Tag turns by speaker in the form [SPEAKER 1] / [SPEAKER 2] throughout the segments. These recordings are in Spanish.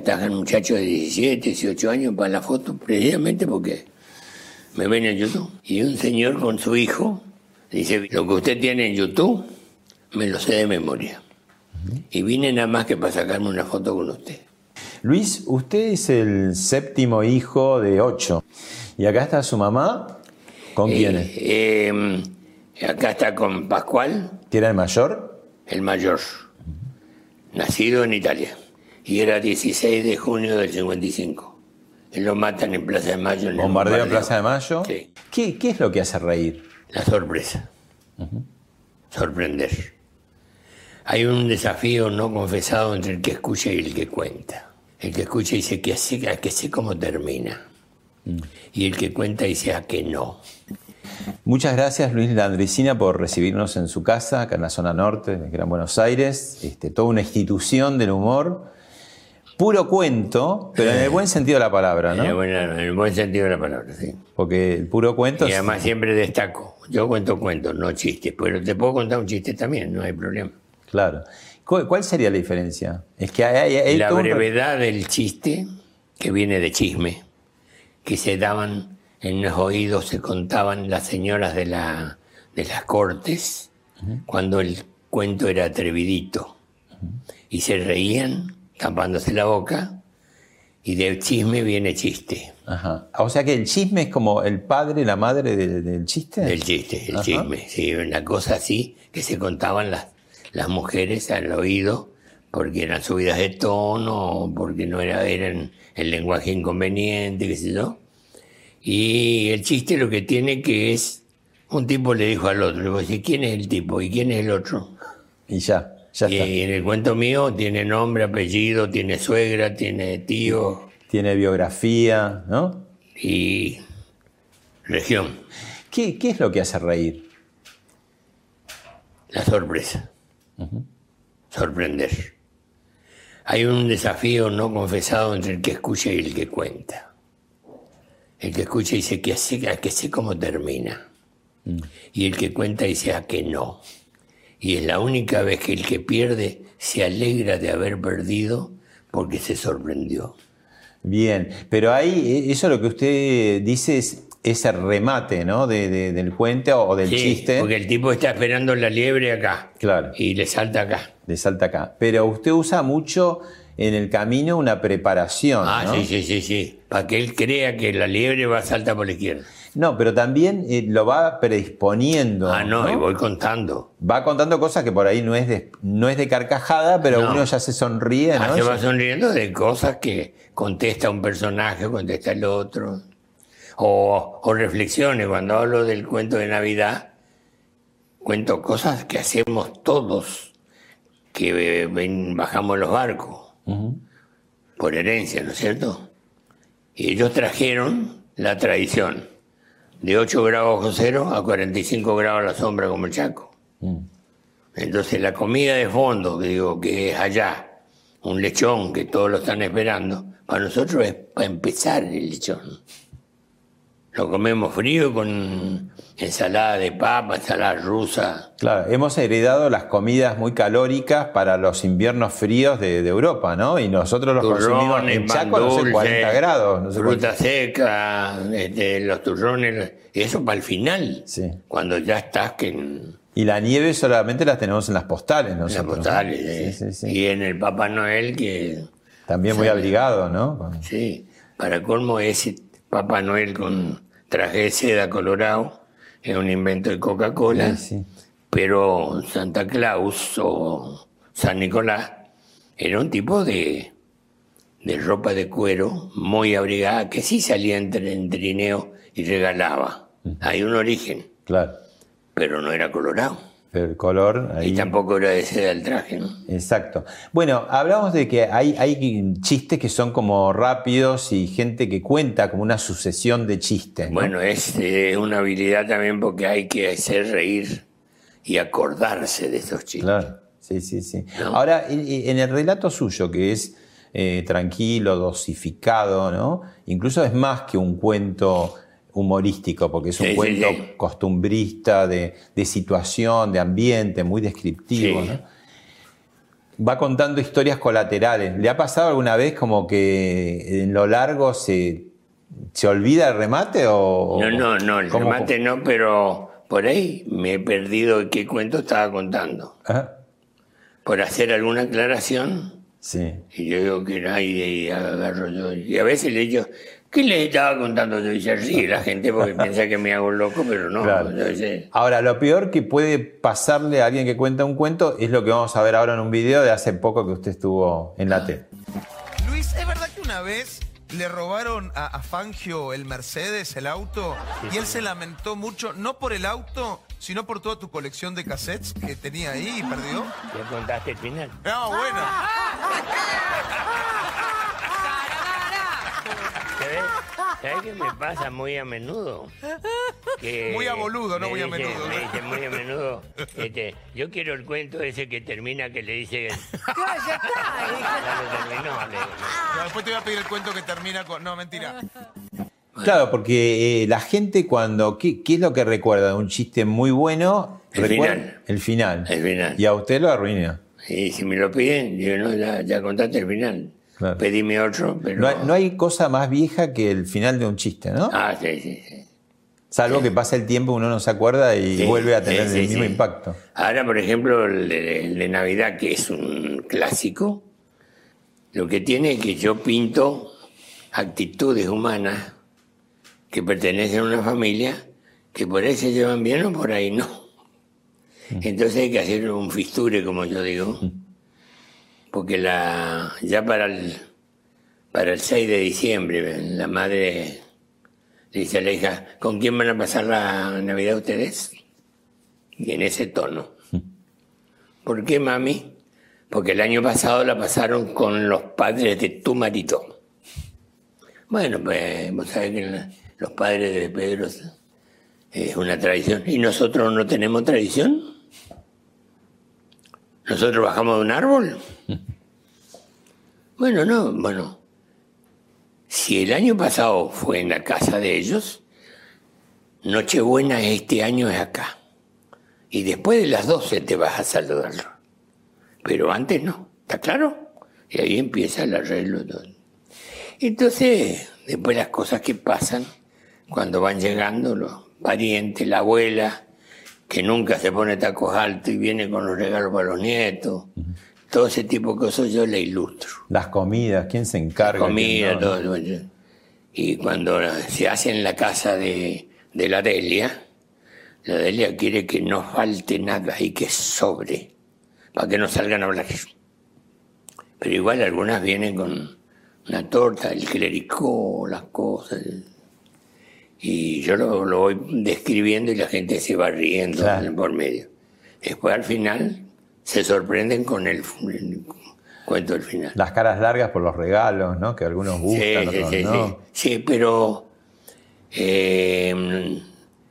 [SPEAKER 1] Atajan muchachos de 17, 18 años para la foto, precisamente porque me ven en YouTube. Y un señor con su hijo dice, lo que usted tiene en YouTube, me lo sé de memoria. Y vine nada más que para sacarme una foto con usted.
[SPEAKER 2] Luis, usted es el séptimo hijo de ocho. Y acá está su mamá. ¿Con quién es?
[SPEAKER 1] Eh, acá está con Pascual.
[SPEAKER 2] ¿Que era el mayor?
[SPEAKER 1] El mayor. Nacido en Italia y era 16 de junio del 55. Él lo matan en Plaza de Mayo. En
[SPEAKER 2] ¿Bombardeo en Plaza de Mayo?
[SPEAKER 1] Sí.
[SPEAKER 2] ¿Qué, ¿Qué, es lo que hace reír?
[SPEAKER 1] La sorpresa. Sorprender. Hay un desafío no confesado entre el que escucha y el que cuenta. El que escucha dice que sé, que sé cómo termina. Mm. Y el que cuenta dice a que no.
[SPEAKER 2] Muchas gracias Luis Landricina por recibirnos en su casa, acá en la zona norte de Gran Buenos Aires. Este, toda una institución del humor puro cuento, pero en el buen sentido de la palabra, ¿no?
[SPEAKER 1] En el, buen, sentido de la palabra, sí.
[SPEAKER 2] Porque el puro cuento...
[SPEAKER 1] Y además siempre destaco. Yo cuento cuentos, no chistes, pero te puedo contar un chiste también, no hay problema.
[SPEAKER 2] Claro. ¿Cuál sería la diferencia? Es que hay,
[SPEAKER 1] la brevedad del chiste, que viene de chisme, que se daban en los oídos, se contaban las señoras de, la, de las cortes, cuando el cuento era atrevidito. Y se reían tapándose la boca, y del chisme viene chiste.
[SPEAKER 2] Ajá. O sea que el chisme es como el padre, la madre del, chiste.
[SPEAKER 1] Del chiste, el chisme, sí, una cosa así que se contaban las, las mujeres al oído porque eran subidas de tono, porque no era, eran el lenguaje inconveniente, qué sé yo. Y el chiste lo que tiene que es, un tipo le dijo al otro, le dijo, ¿quién es el tipo y quién es el otro?
[SPEAKER 2] Y ya
[SPEAKER 1] y en el cuento mío tiene nombre, apellido, tiene suegra, tiene tío.
[SPEAKER 2] Tiene biografía, ¿no?
[SPEAKER 1] Y región.
[SPEAKER 2] ¿Qué, es lo que hace reír?
[SPEAKER 1] La sorpresa. Sorprender. Hay un desafío no confesado entre el que escucha y el que cuenta. El que escucha dice que sé, que sé cómo termina. Mm. Y el que cuenta dice a que no y es la única vez que el que pierde se alegra de haber perdido porque se sorprendió.
[SPEAKER 2] Bien, pero ahí e, eso lo que usted dice es ese remate, ¿no? De, del cuento o del sí, chiste.
[SPEAKER 1] Porque el tipo está esperando la liebre acá.
[SPEAKER 2] Claro.
[SPEAKER 1] Y le salta acá.
[SPEAKER 2] Le salta acá. Pero usted usa mucho en el camino una preparación.
[SPEAKER 1] Ah, sí, sí, sí, sí. Para que él crea que la liebre va a saltar por la izquierda.
[SPEAKER 2] No, pero también eh, lo va predisponiendo.
[SPEAKER 1] Ah, no, y voy contando.
[SPEAKER 2] Va contando cosas que por ahí no es de, no es de carcajada, pero uno ya se sonríe, ¿no?
[SPEAKER 1] Ah, se va sonriendo de cosas que contesta un personaje, contesta el otro. O, o reflexiones, cuando hablo del cuento de Navidad, cuento cosas que hacemos todos, que bajamos los barcos, por herencia, ¿no es cierto? Y ellos trajeron la tradición de 8 grados bajo cero a 45 grados a la sombra como el Chaco. Mm. Entonces la comida de fondo, que digo que es allá, un lechón que todos lo están esperando, para nosotros es para empezar el lechón. Lo comemos frío con ensalada de papa, ensalada rusa.
[SPEAKER 2] Claro, hemos heredado las comidas muy calóricas para los inviernos fríos de, Europa, ¿no? Y nosotros los consumimos en Chaco, no sé, 40 grados. No
[SPEAKER 1] fruta seca, este, los turrones, eso para el final, cuando ya estás que
[SPEAKER 2] Y la nieve solamente la tenemos en las postales, ¿no?
[SPEAKER 1] En las postales, eh.
[SPEAKER 2] sí, sí, sí.
[SPEAKER 1] Y en el Papá Noel que...
[SPEAKER 2] También muy abrigado, ¿no?
[SPEAKER 1] Sí, para colmo ese Papá Noel con traje de seda colorado es un invento de Coca-Cola,
[SPEAKER 2] Sí, sí.
[SPEAKER 1] pero Santa Claus o San Nicolás era un tipo de, de ropa de cuero muy abrigada que sí salía entre en trineo y regalaba. Hay un origen,
[SPEAKER 2] Claro.
[SPEAKER 1] pero no era colorado.
[SPEAKER 2] Pero el color ahí.
[SPEAKER 1] Y tampoco era de seda el traje, ¿no?
[SPEAKER 2] Exacto. Bueno, hablamos de que hay, hay chistes que son como rápidos y gente que cuenta como una sucesión de chistes. ¿no?
[SPEAKER 1] Bueno, es eh, una habilidad también porque hay que hacer reír y acordarse de esos chistes.
[SPEAKER 2] Claro, sí, sí, sí.
[SPEAKER 1] ¿No?
[SPEAKER 2] Ahora, en, en el relato suyo, que es eh, tranquilo, dosificado, ¿no? Incluso es más que un cuento humorístico, porque es un
[SPEAKER 1] Sí,
[SPEAKER 2] cuento
[SPEAKER 1] sí.
[SPEAKER 2] costumbrista, de, de situación, de ambiente, muy descriptivo. Va contando historias colaterales. ¿Le ha pasado alguna vez como que en lo largo se, se olvida el remate o...?
[SPEAKER 1] No, no, no, el
[SPEAKER 2] cómo-
[SPEAKER 1] remate no, pero por ahí me he perdido qué cuento estaba contando.
[SPEAKER 2] Ajá.
[SPEAKER 1] Por hacer alguna aclaración,
[SPEAKER 2] Sí.
[SPEAKER 1] y yo digo que no, y, y agarro yo. Y a veces le digo, ¿qué les estaba contando yo? Se ríe la gente porque piensa que me hago loco, pero no.
[SPEAKER 2] Claro.
[SPEAKER 1] yo sé.
[SPEAKER 2] Ahora, lo peor que puede pasarle a alguien que cuenta un cuento es lo que vamos a ver ahora en un video de hace poco que usted estuvo en la tele.
[SPEAKER 3] Luis, ¿es verdad que una vez le robaron a, a Fangio el Mercedes, el auto, y él se lamentó mucho, no por el auto, sino por toda tu colección de cassettes que tenía ahí y perdió?
[SPEAKER 1] ¿Ya contaste el final?
[SPEAKER 3] No, bueno.
[SPEAKER 1] ¿Sabes? ¿Sabes qué me pasa muy a menudo? Que
[SPEAKER 3] Muy a boludo, no muy a
[SPEAKER 1] dice-
[SPEAKER 3] menudo.
[SPEAKER 1] Me dice muy a menudo. este, yo quiero el cuento ese que termina que le dice.
[SPEAKER 4] Ya está.
[SPEAKER 1] Ya lo terminó. le digo.
[SPEAKER 3] No, después te voy a pedir el cuento que termina con... No, mentira.
[SPEAKER 2] Claro, porque eh, la gente cuando... ¿qué, qué es lo que recuerda de un chiste muy bueno?
[SPEAKER 1] El
[SPEAKER 2] Recuerda-
[SPEAKER 1] final.
[SPEAKER 2] El final.
[SPEAKER 1] El final.
[SPEAKER 2] Y a usted lo arruina.
[SPEAKER 1] Y si me lo piden, yo no, ya, ya contaste el final.
[SPEAKER 2] Claro.
[SPEAKER 1] Pedime otro, pero.
[SPEAKER 2] No hay, no hay cosa más vieja que el final de un chiste, ¿no?
[SPEAKER 1] Ah, sí, sí, sí.
[SPEAKER 2] Salvo que pasa el tiempo, uno no se acuerda y
[SPEAKER 1] Sí,
[SPEAKER 2] vuelve a tener
[SPEAKER 1] sí,
[SPEAKER 2] el mismo impacto.
[SPEAKER 1] Ahora, por ejemplo, el de, el de Navidad, que es un clásico, lo que tiene es que yo pinto actitudes humanas que pertenecen a una familia que por ahí se llevan bien o por ahí no. Entonces hay que hacer un fisture, como yo digo, porque la, ya para el, para el 6 de diciembre la madre le dice a la hija, ¿con quién van a pasar la Navidad ustedes? Y en ese tono. ¿Por qué, mami? Porque el año pasado la pasaron con los padres de tu marido. Bueno, pues vos sabés que los padres de Pedro es una tradición. ¿Y nosotros no tenemos tradición? ¿Nosotros bajamos de un árbol? Bueno, no, bueno. Si el año pasado fue en la casa de ellos, Nochebuena este año es acá. Y después de las 12 te vas a saludarlo. Pero antes no, ¿está claro? Y ahí empieza el arreglo. Entonces, después las cosas que pasan, cuando van llegando los parientes, la abuela, que nunca se pone tacos altos y viene con los regalos para los nietos, todo ese tipo de cosas yo le ilustro
[SPEAKER 2] Las comidas, ¿quién se encarga?
[SPEAKER 1] comida,
[SPEAKER 2] ¿Quién no?
[SPEAKER 1] todo. todo. Y cuando se hace en la casa de, de la Delia, la Delia quiere que no falte nada y que sobre, para que no salgan a hablar. Pero igual algunas vienen con una torta, el clericó, las cosas. Y yo lo, lo voy describiendo y la gente se va riendo
[SPEAKER 2] Claro.
[SPEAKER 1] por medio. Después al final se sorprenden con el, el cuento del final.
[SPEAKER 2] Las caras largas por los regalos, ¿no? Que algunos gustan,
[SPEAKER 1] Sí, sí,
[SPEAKER 2] otros
[SPEAKER 1] sí,
[SPEAKER 2] no.
[SPEAKER 1] sí. Sí, pero eh,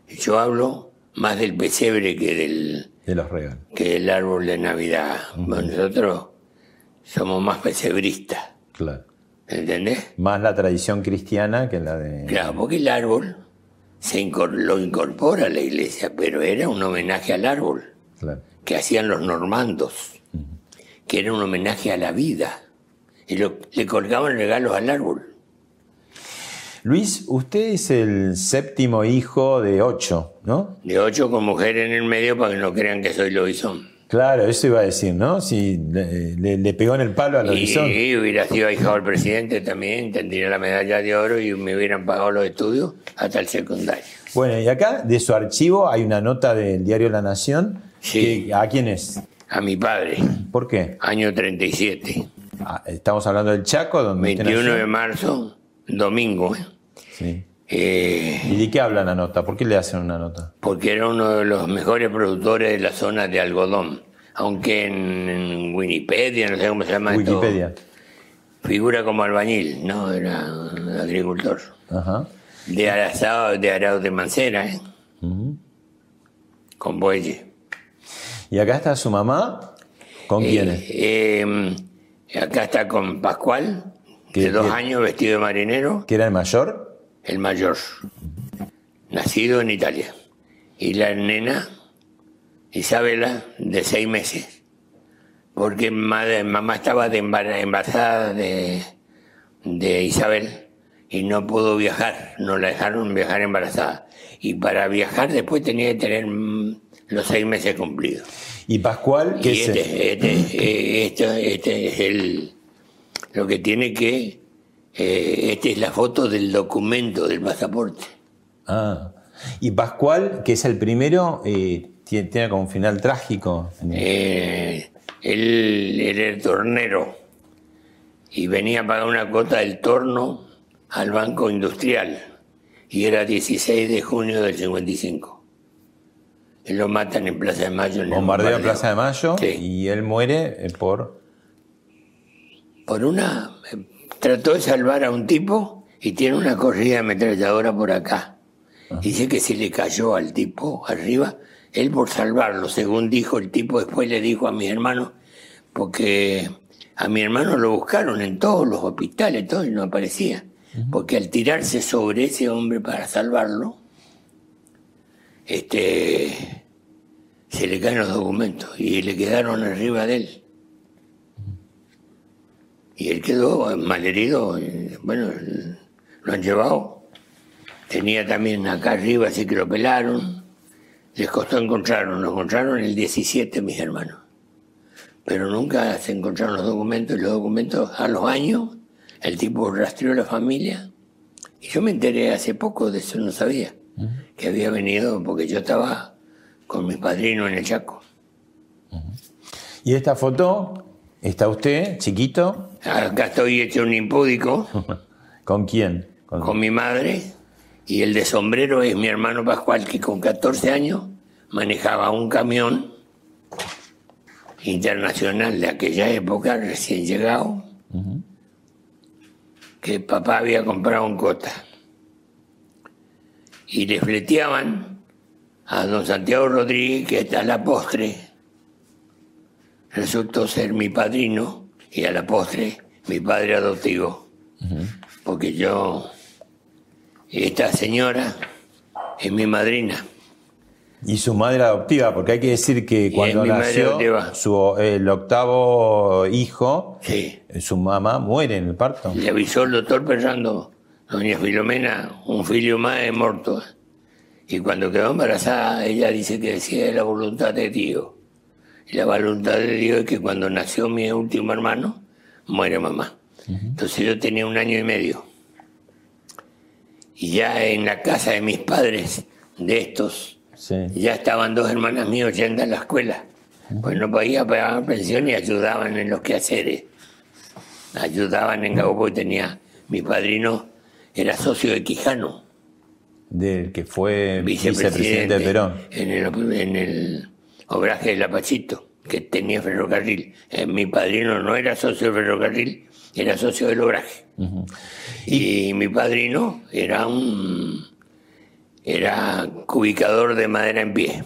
[SPEAKER 1] yo hablo más del pesebre que del,
[SPEAKER 2] De los regalos.
[SPEAKER 1] que del árbol de Navidad. Nosotros somos más pesebristas,
[SPEAKER 2] Claro.
[SPEAKER 1] ¿Entendés?
[SPEAKER 2] Más la tradición cristiana que la de.
[SPEAKER 1] Claro, porque el árbol se incor- lo incorpora a la iglesia, pero era un homenaje al árbol
[SPEAKER 2] Claro.
[SPEAKER 1] que hacían los normandos, que era un homenaje a la vida. Y lo- le colgaban regalos al árbol.
[SPEAKER 2] Luis, usted es el séptimo hijo de ocho, ¿no?
[SPEAKER 1] De ocho con mujer en el medio para que no crean que soy lobizón.
[SPEAKER 2] Claro, eso iba a decir, ¿no? Si le, le- le pegó en el palo a
[SPEAKER 1] Y,
[SPEAKER 2] lobizón.
[SPEAKER 1] y hubiera sido ahijado del presidente también, tendría la medalla de oro y me hubieran pagado los estudios hasta el secundario.
[SPEAKER 2] Bueno, y acá de su archivo hay una nota del diario La Nación.
[SPEAKER 1] Sí.
[SPEAKER 2] que- ¿A quién es?
[SPEAKER 1] A mi padre,
[SPEAKER 2] ¿Por qué?
[SPEAKER 1] año 37,
[SPEAKER 2] Ah, estamos hablando del Chaco, donde usted
[SPEAKER 1] 21 de marzo, domingo. ¿eh?
[SPEAKER 2] Sí.
[SPEAKER 1] Eh,
[SPEAKER 2] ¿Y de qué habla la nota? ¿Por qué le hacen una nota?
[SPEAKER 1] porque era uno de los mejores productores de la zona de algodón. Aunque en, en Wikipedia, no sé cómo se llama esto,
[SPEAKER 2] Wikipedia.
[SPEAKER 1] figura como albañil, no, era agricultor.
[SPEAKER 2] Ajá.
[SPEAKER 1] De Arazao, de Arao de Mancera, ¿eh? con bueyes.
[SPEAKER 2] ¿Y acá está su mamá? ¿Con quién es?
[SPEAKER 1] Eh, eh, acá está con Pascual,
[SPEAKER 2] ¿Qué-
[SPEAKER 1] de dos años, vestido de marinero,
[SPEAKER 2] ¿Que era el mayor?
[SPEAKER 1] El mayor, nacido en Italia. Y la nena, Isabela, de seis meses. Porque madre- mamá estaba embarazada de, de Isabel y no pudo viajar, no la dejaron viajar embarazada. Y para viajar después tenía que tener mm, los seis meses cumplidos.
[SPEAKER 2] ¿Y Pascual? ¿Qué
[SPEAKER 1] Y
[SPEAKER 2] es?
[SPEAKER 1] este, este, este, este es el, lo que tiene que, eh, esta es la foto del documento del pasaporte.
[SPEAKER 2] Ah. ¿Y Pascual, que es el primero, eh, tiene, tiene como un final trágico?
[SPEAKER 1] Eh, él era el tornero y venía a pagar una cuota del torno al Banco Industrial y era 16 de junio del 55. Él lo matan en Plaza de Mayo. En
[SPEAKER 2] Bombardeo
[SPEAKER 1] bombardeo.
[SPEAKER 2] Plaza de Mayo
[SPEAKER 1] Sí.
[SPEAKER 2] y él muere por...
[SPEAKER 1] por una trató de salvar a un tipo y tiene una corrida de ametralladora por acá. Dice que se le cayó al tipo arriba, él por salvarlo, según dijo el tipo, después le dijo a mis hermanos, porque a mi hermano lo buscaron en todos los hospitales, todo y no aparecía, porque al tirarse sobre ese hombre para salvarlo, este se le caen los documentos y le quedaron arriba de él. Y él quedó malherido. eh, Bueno, lo han llevado. Tenía también acá arriba, así que lo pelaron. Les costó encontrarlo. Lo encontraron el 17, mis hermanos. Pero nunca se encontraron los documentos. Y los documentos, a los años, el tipo rastreó a la familia. Y yo me enteré hace poco de eso, no sabía. Que había venido porque yo estaba con mis padrinos en el Chaco.
[SPEAKER 2] ¿Y esta foto? ¿Está usted, chiquito?
[SPEAKER 1] Acá estoy hecho un impúdico.
[SPEAKER 2] ¿Con quién? Con-
[SPEAKER 1] con mi madre y el de sombrero es mi hermano Pascual que con 14 años manejaba un camión internacional de aquella época recién llegado que papá había comprado en Cota y le fleteaban a don Santiago Rodríguez que hasta la postre resultó ser mi padrino y a la postre mi padre adoptivo porque yo, esta señora es mi madrina.
[SPEAKER 2] Y su madre adoptiva, porque hay que decir que cuando nació su, el octavo hijo,
[SPEAKER 1] Sí.
[SPEAKER 2] su mamá muere en el parto.
[SPEAKER 1] Le avisó el doctor pensando, doña Filomena, un filio más es muerto. Y cuando quedó embarazada, ella dice que decía de la voluntad de Dios. Y la voluntad de Dios es que cuando nació mi último hermano, muere mamá. Entonces yo tenía un año y medio. Y ya en la casa de mis padres, de estos,
[SPEAKER 2] Sí.
[SPEAKER 1] ya estaban dos hermanas mías yendo a la escuela. Pues no podía pagar pensión y ayudaban en los quehaceres. Ayudaban en Gabo porque tenía, mi padrino era socio de Quijano,
[SPEAKER 2] Del que fue
[SPEAKER 1] vicepresidente,
[SPEAKER 2] vicepresidente de Perón.
[SPEAKER 1] En el, en el obraje del Apachito, que tenía ferrocarril. Eh, mi padrino no era socio del ferrocarril, era socio del obraje. Y mi padrino era un era cubicador de madera en pie.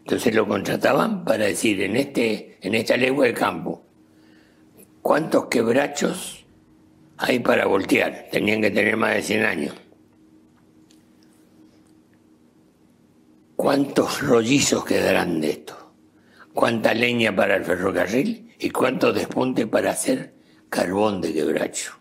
[SPEAKER 1] Entonces lo contrataban para decir en este en esta legua de campo cuántos quebrachos hay para voltear. Tenían que tener más de 100 años. ¿Cuántos rollizos quedarán de esto? ¿Cuánta leña para el ferrocarril? ¿Y cuánto despunte para hacer carbón de quebracho?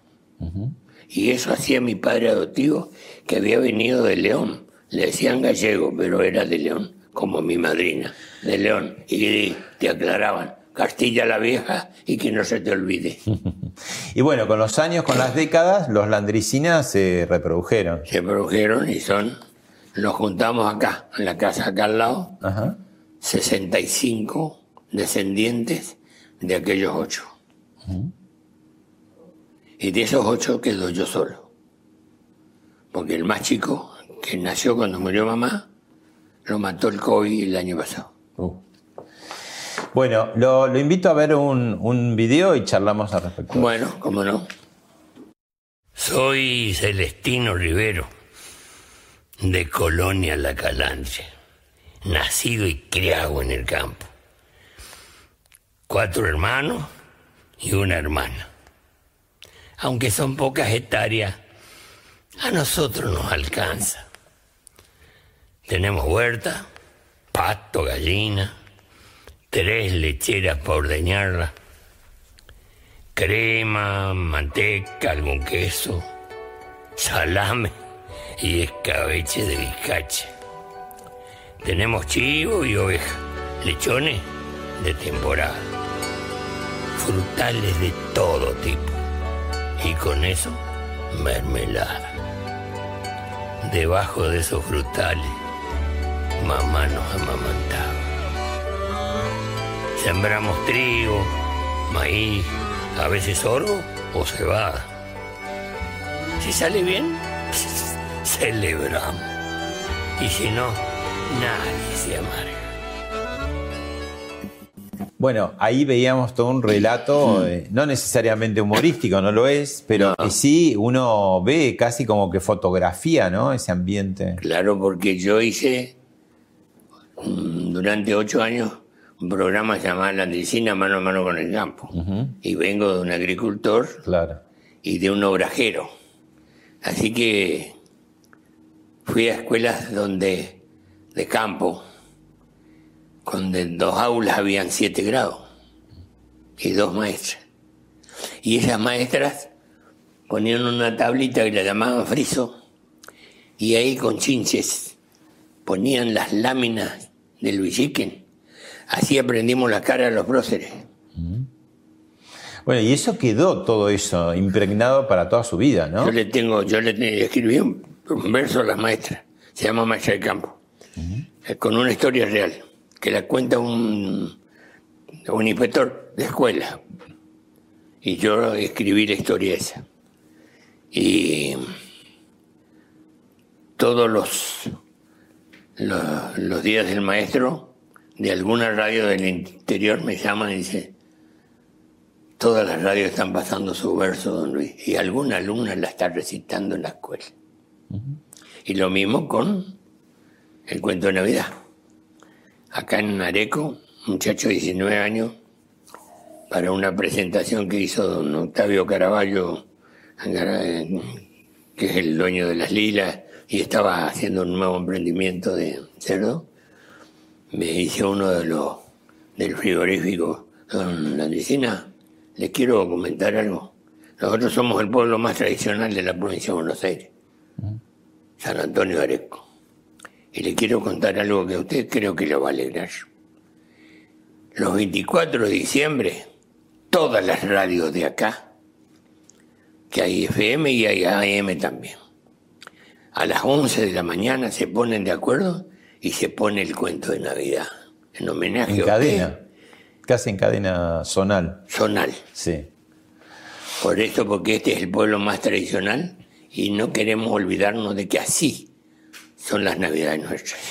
[SPEAKER 1] Y eso hacía mi padre adoptivo, que había venido de León. Le decían gallego, pero era de León, como mi madrina, de León. Y te aclaraban, Castilla la Vieja y que no se te olvide.
[SPEAKER 2] y bueno, con los años, con las décadas, los landricinas se reprodujeron.
[SPEAKER 1] Se reprodujeron y son, nos juntamos acá, en la casa acá al lado, 65 descendientes de aquellos ocho. Y de esos ocho quedo yo solo. Porque el más chico, que nació cuando murió mamá, lo mató el COVID el año pasado. Uh.
[SPEAKER 2] Bueno, lo, invito a ver un, un video y charlamos al respecto.
[SPEAKER 1] Bueno, cómo no. Soy Celestino Rivero, de Colonia La Calanche, nacido y criado en el campo. Cuatro hermanos y una hermana. Aunque son pocas hectáreas, a nosotros nos alcanza. Tenemos huerta, pasto, gallina, tres lecheras para ordeñarla, crema, manteca, algún queso, salame y escabeche de bizcache. Tenemos chivo y oveja, lechones de temporada, frutales de todo tipo y con eso mermelada. Debajo de esos frutales, mamá nos amamantaba. Sembramos trigo, maíz, a veces oro o cebada. Si sale bien, celebramos. Y si no, nadie se amarga.
[SPEAKER 2] Bueno, ahí veíamos todo un relato, eh, no necesariamente humorístico, no lo es, pero sí uno ve casi como que fotografía, ¿no? Ese ambiente.
[SPEAKER 1] Claro, porque yo hice mm, durante ocho años un programa llamado La Andricina Mano a Mano con el Campo. Y vengo de un agricultor y de un obrajero. Así que fui a escuelas donde de campo, donde en dos aulas habían siete grados y dos maestras. Y esas maestras ponían una tablita que la llamaban friso y ahí con chinches ponían las láminas del bichiquen Así aprendimos la cara de los próceres.
[SPEAKER 2] Bueno, y eso quedó todo eso impregnado para toda su vida, ¿no?
[SPEAKER 1] Yo le tengo, yo le escribí un, verso a la maestra, se llama Maestra de Campo, eh, con una historia real, que la cuenta un, un inspector de escuela. Y yo escribí la historia esa. Y todos los, los días del maestro de alguna radio del interior me llaman y dice, todas las radios están pasando su verso, don Luis, y alguna alumna la está recitando en la escuela. Y lo mismo con el cuento de Navidad. Acá en Areco, muchacho de 19 años, para una presentación que hizo don Octavio Caraballo, que es el dueño de las lilas, y estaba haciendo un nuevo emprendimiento de cerdo, me dice uno de los del frigorífico, don Landricina, les quiero comentar algo. Nosotros somos el pueblo más tradicional de la provincia de Buenos Aires, San Antonio Areco. Y le quiero contar algo que a usted creo que le va a alegrar. Los 24 de diciembre, todas las radios de acá, que hay FM y hay AM también, a las 11 de la mañana se ponen de acuerdo y se pone el cuento de Navidad en homenaje
[SPEAKER 2] en cadena, casi en cadena zonal.
[SPEAKER 1] Zonal.
[SPEAKER 2] Sí.
[SPEAKER 1] Por eso, porque este es el pueblo más tradicional y no queremos olvidarnos de que así son las Navidades nuestras.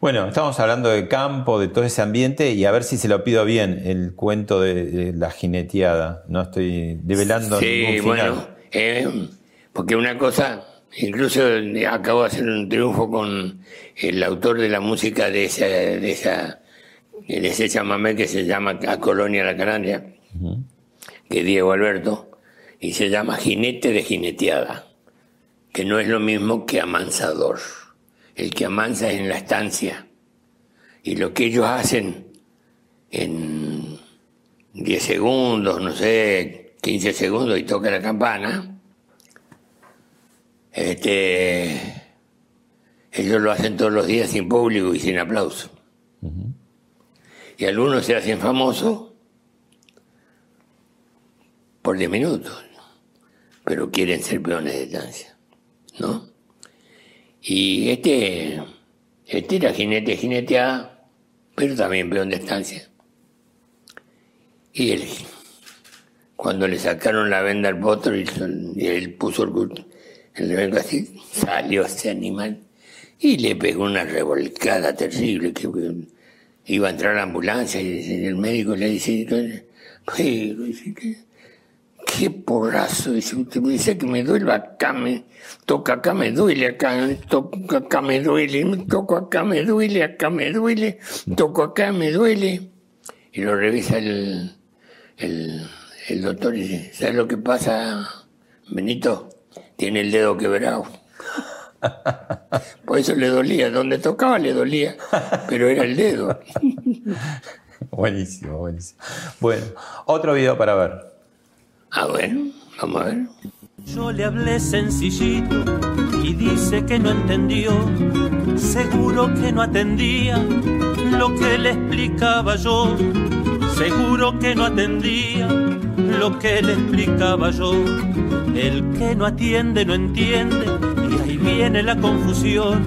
[SPEAKER 2] Bueno, estamos hablando de campo, de todo ese ambiente y a ver si se lo pido bien, el cuento de, la jineteada. No estoy develando
[SPEAKER 1] sí, ningún final. bueno, eh, porque una cosa Incluso acabo de hacer un triunfo con el autor de la música de esa, de esa, de ese chamamé que se llama A Colonia La Canaria, que es Diego Alberto, y se llama Jinete de Jineteada, que no es lo mismo que amansador. El que amansa es en la estancia. Y lo que ellos hacen en 10 segundos, no sé, 15 segundos y toca la campana, Este, ellos lo hacen todos los días sin público y sin aplauso. Y algunos se hacen famosos por 10 minutos, pero quieren ser peones de estancia, ¿no? Y este, este era jinete jineteada, pero también peón de estancia. Y él, cuando le sacaron la venda al potro y, él puso el, el así, salió ese animal y le pegó una revolcada terrible que, iba a entrar la ambulancia y el médico le dice, ¿qué, qué porrazo? Dice, usted me dice que me duele acá, me toca acá, me duele acá, toca acá, me duele, me toco acá, me duele, acá me duele, toco acá, me duele. Y lo revisa el, el, el doctor y dice, ¿sabes lo que pasa, Benito? Tiene el dedo quebrado. Por eso le dolía, donde tocaba le dolía, pero era el dedo.
[SPEAKER 2] buenísimo, buenísimo. Bueno, otro video para ver.
[SPEAKER 1] Ah, bueno, vamos a ver.
[SPEAKER 4] Yo le hablé sencillito y dice que no entendió, seguro que no atendía lo que le explicaba yo, seguro que no atendía lo que le explicaba yo. El que no atiende no entiende viene la confusión.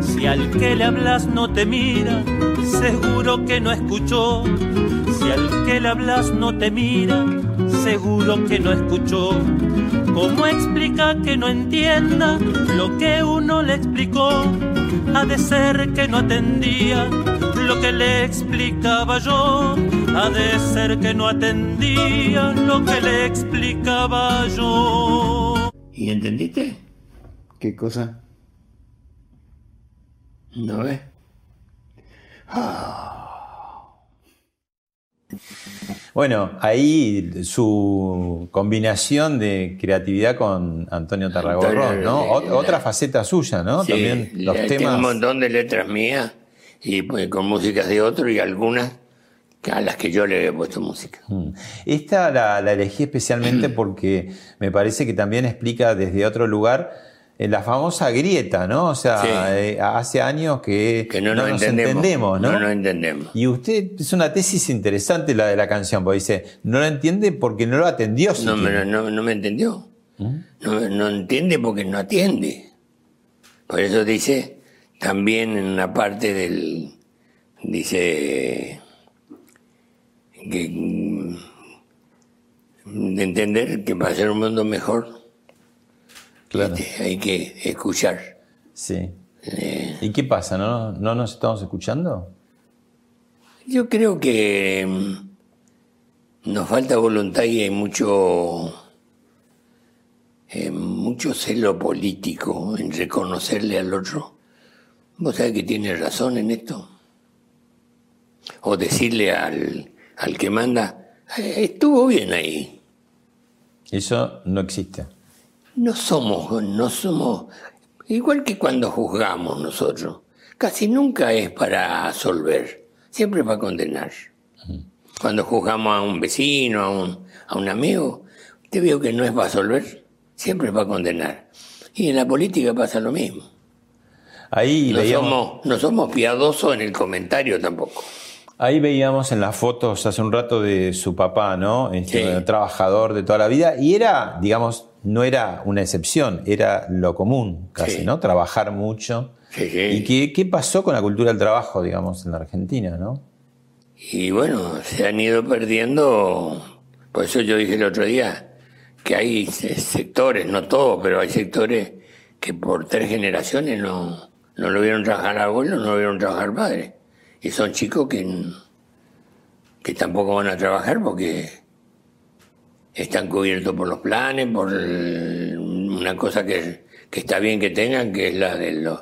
[SPEAKER 4] Si al que le hablas no te mira, seguro que no escuchó. Si al que le hablas no te mira, seguro que no escuchó. ¿Cómo explica que no entienda lo que uno le explicó? Ha de ser que no atendía lo que le explicaba yo. Ha de ser que no atendía lo que le explicaba yo.
[SPEAKER 1] ¿Y entendiste?
[SPEAKER 2] ¿Qué cosa?
[SPEAKER 1] ¿No ves?
[SPEAKER 2] Bueno, ahí su combinación de creatividad con Antonio Tarragorro, ¿no? Otra faceta suya, ¿no?
[SPEAKER 1] Sí,
[SPEAKER 2] También los
[SPEAKER 1] tengo
[SPEAKER 2] temas.
[SPEAKER 1] un montón de letras mías y pues, con músicas de otro y algunas a las que yo le he puesto música.
[SPEAKER 2] Mm. Esta la, la elegí especialmente porque me parece que también explica desde otro lugar eh, la famosa grieta, ¿no? O sea,
[SPEAKER 1] Sí.
[SPEAKER 2] eh, hace años que,
[SPEAKER 1] Que no, nos
[SPEAKER 2] entendemos, ¿no?
[SPEAKER 1] No entendemos.
[SPEAKER 2] Y usted, es una tesis interesante la de la canción, porque dice, no lo entiende porque no lo atendió.
[SPEAKER 1] No
[SPEAKER 2] siquiera.
[SPEAKER 1] me, no, no me entendió. No, no entiende porque no atiende. Por eso dice, también en una parte del. Dice. que. mm, de entender que para hacer un mundo mejor
[SPEAKER 2] Claro.
[SPEAKER 1] este, hay que escuchar.
[SPEAKER 2] Sí.
[SPEAKER 1] Eh,
[SPEAKER 2] ¿Y qué pasa? ¿No, ¿No nos estamos escuchando?
[SPEAKER 1] Yo creo que mm, nos falta voluntad y hay mucho, eh, mucho celo político en reconocerle al otro. ¿Vos sabés que tiene razón en esto? O decirle al, al que manda, "Eh, estuvo bien ahí.
[SPEAKER 2] Eso no existe.
[SPEAKER 1] No somos, no somos, igual que cuando juzgamos nosotros, casi nunca es para absolver, siempre es para condenar. Cuando juzgamos a un vecino, a un, a un amigo, te veo que no es para absolver, siempre es para condenar. Y en la política pasa lo mismo.
[SPEAKER 2] Ahí
[SPEAKER 1] No
[SPEAKER 2] veíamos,
[SPEAKER 1] somos, no somos piadosos en el comentario tampoco.
[SPEAKER 2] ahí veíamos en las fotos hace un rato de su papá, ¿no? Este,
[SPEAKER 1] Sí.
[SPEAKER 2] Trabajador de toda la vida. Y era, digamos, no era una excepción, era lo común casi,
[SPEAKER 1] Sí.
[SPEAKER 2] ¿no? Trabajar mucho.
[SPEAKER 1] Sí, sí.
[SPEAKER 2] ¿Y qué, qué pasó con la cultura del trabajo, digamos, en la Argentina, no?
[SPEAKER 1] Y bueno, se han ido perdiendo, por eso yo dije el otro día, que hay se- sectores, no todos, pero hay sectores que por tres generaciones no, no lo vieron trabajar abuelo, no lo vieron trabajar padre. Y son chicos que, que tampoco van a trabajar porque están cubiertos por los planes, por el- una cosa que, que está bien que tengan, que es la de los,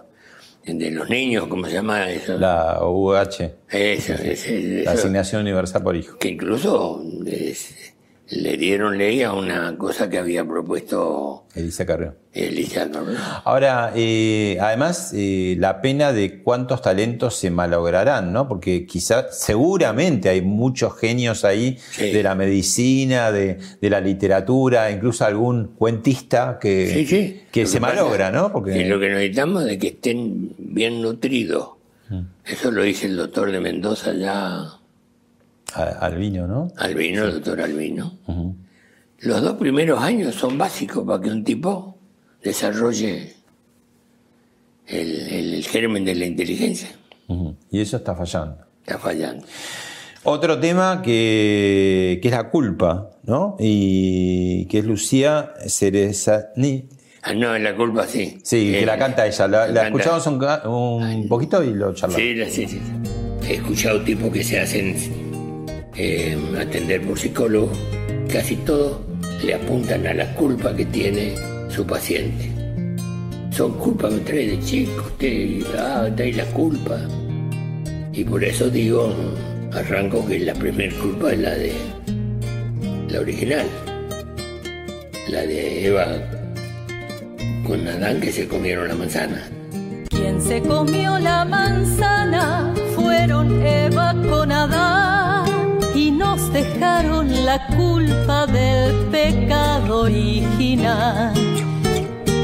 [SPEAKER 1] de los niños, ¿cómo se llama eso?
[SPEAKER 2] La UH,
[SPEAKER 1] Eso, ese-
[SPEAKER 2] la
[SPEAKER 1] eso
[SPEAKER 2] Asignación Universal por Hijo.
[SPEAKER 1] que incluso es, le dieron ley a una cosa que había propuesto
[SPEAKER 2] Elisa Carrió.
[SPEAKER 1] Elisa Carrió.
[SPEAKER 2] Ahora, eh, además, eh, la pena de cuántos talentos se malograrán, ¿no? Porque quizás, seguramente hay muchos genios ahí
[SPEAKER 1] Sí.
[SPEAKER 2] de la medicina, de, de la literatura, incluso algún cuentista que,
[SPEAKER 1] Sí, sí.
[SPEAKER 2] que
[SPEAKER 1] Lo
[SPEAKER 2] se malogra, ¿no? Porque
[SPEAKER 1] es lo que necesitamos es que estén bien nutridos.
[SPEAKER 2] Mm.
[SPEAKER 1] Eso lo dice el doctor de Mendoza ya,
[SPEAKER 2] a- al vino, ¿no?
[SPEAKER 1] Albino, el doctor Albino. Los dos primeros años son básicos para que un tipo desarrolle el, el- el germen de la inteligencia.
[SPEAKER 2] Y eso está fallando.
[SPEAKER 1] Está fallando.
[SPEAKER 2] Otro tema que, que es la culpa, ¿no? Y que es Lucía Cerezani.
[SPEAKER 1] Ah, no, la culpa sí.
[SPEAKER 2] Sí, que
[SPEAKER 1] Eh,
[SPEAKER 2] la canta ella. La, la
[SPEAKER 1] canta-
[SPEAKER 2] escuchamos un, un poquito y lo charlamos.
[SPEAKER 1] La- sí, sí, sí. He escuchado tipos que se hacen eh, atender por psicólogo. Casi todos le apuntan a la culpa que tiene su paciente. Son culpas que trae de chico, usted ah, trae la culpa. Y por eso digo, arranco que la primera culpa es la de la original. La de Eva con Adán que se comieron la manzana.
[SPEAKER 5] Quien se comió la manzana fueron Eva con Adán y nos dejaron la culpa del pecado original.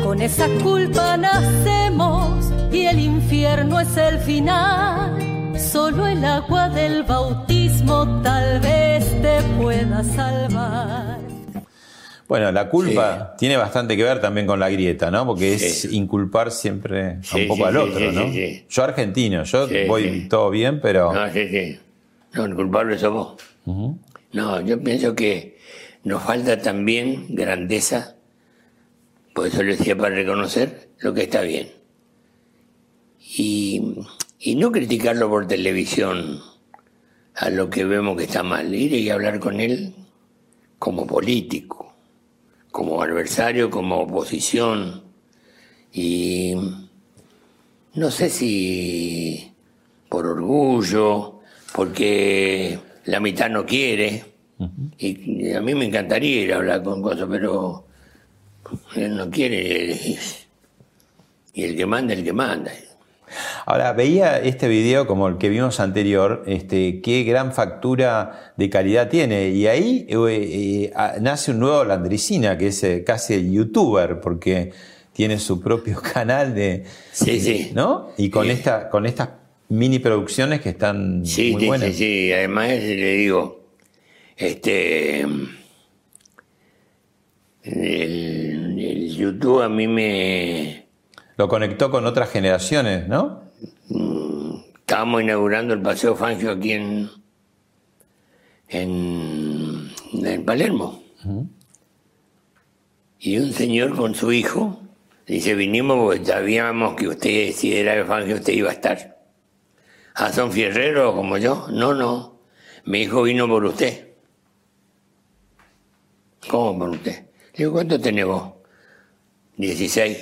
[SPEAKER 5] Con esa culpa nacemos y el infierno es el final. Solo el agua del bautismo tal vez te pueda salvar.
[SPEAKER 2] Bueno, la culpa tiene bastante que ver también con la grieta, ¿no? Porque es inculpar siempre a
[SPEAKER 1] Sí,
[SPEAKER 2] un poco
[SPEAKER 1] sí,
[SPEAKER 2] al otro,
[SPEAKER 1] sí,
[SPEAKER 2] ¿no?
[SPEAKER 1] sí, sí.
[SPEAKER 2] Yo argentino, yo
[SPEAKER 1] Sí,
[SPEAKER 2] voy
[SPEAKER 1] sí.
[SPEAKER 2] todo bien, pero
[SPEAKER 1] No, sí, sí. No, el culpable sos vos. No, yo pienso que nos falta también grandeza, por eso le decía para reconocer lo que está bien. Y, y no criticarlo por televisión a lo que vemos que está mal, ir y hablar con él como político, como adversario, como oposición. Y no sé si por orgullo, porque la mitad no quiere. Y a mí me encantaría ir a hablar con cosas, pero él no quiere. Y el que manda, el que manda.
[SPEAKER 2] Ahora, veía este video como el que vimos anterior, este, qué gran factura de calidad tiene. Y ahí eh, eh, nace un nuevo Landricina, que es eh, casi el youtuber, porque tiene su propio canal de.
[SPEAKER 1] Sí, sí.
[SPEAKER 2] ¿No? Y con, esta, con estas mini producciones que están
[SPEAKER 1] Sí,
[SPEAKER 2] muy
[SPEAKER 1] sí,
[SPEAKER 2] buenas.
[SPEAKER 1] sí, sí. Además le digo, este, el, el YouTube a mí me
[SPEAKER 2] Lo conectó con otras generaciones, ¿no?
[SPEAKER 1] estábamos inaugurando el paseo Fangio aquí en en, en Palermo. Y un señor con su hijo dice, vinimos porque sabíamos que usted, si era de Fangio, usted iba a estar. Ah, son fierreros como yo. No, no. Mi hijo vino por usted. ¿Cómo por usted? Le digo, ¿cuánto tenés vos? 16.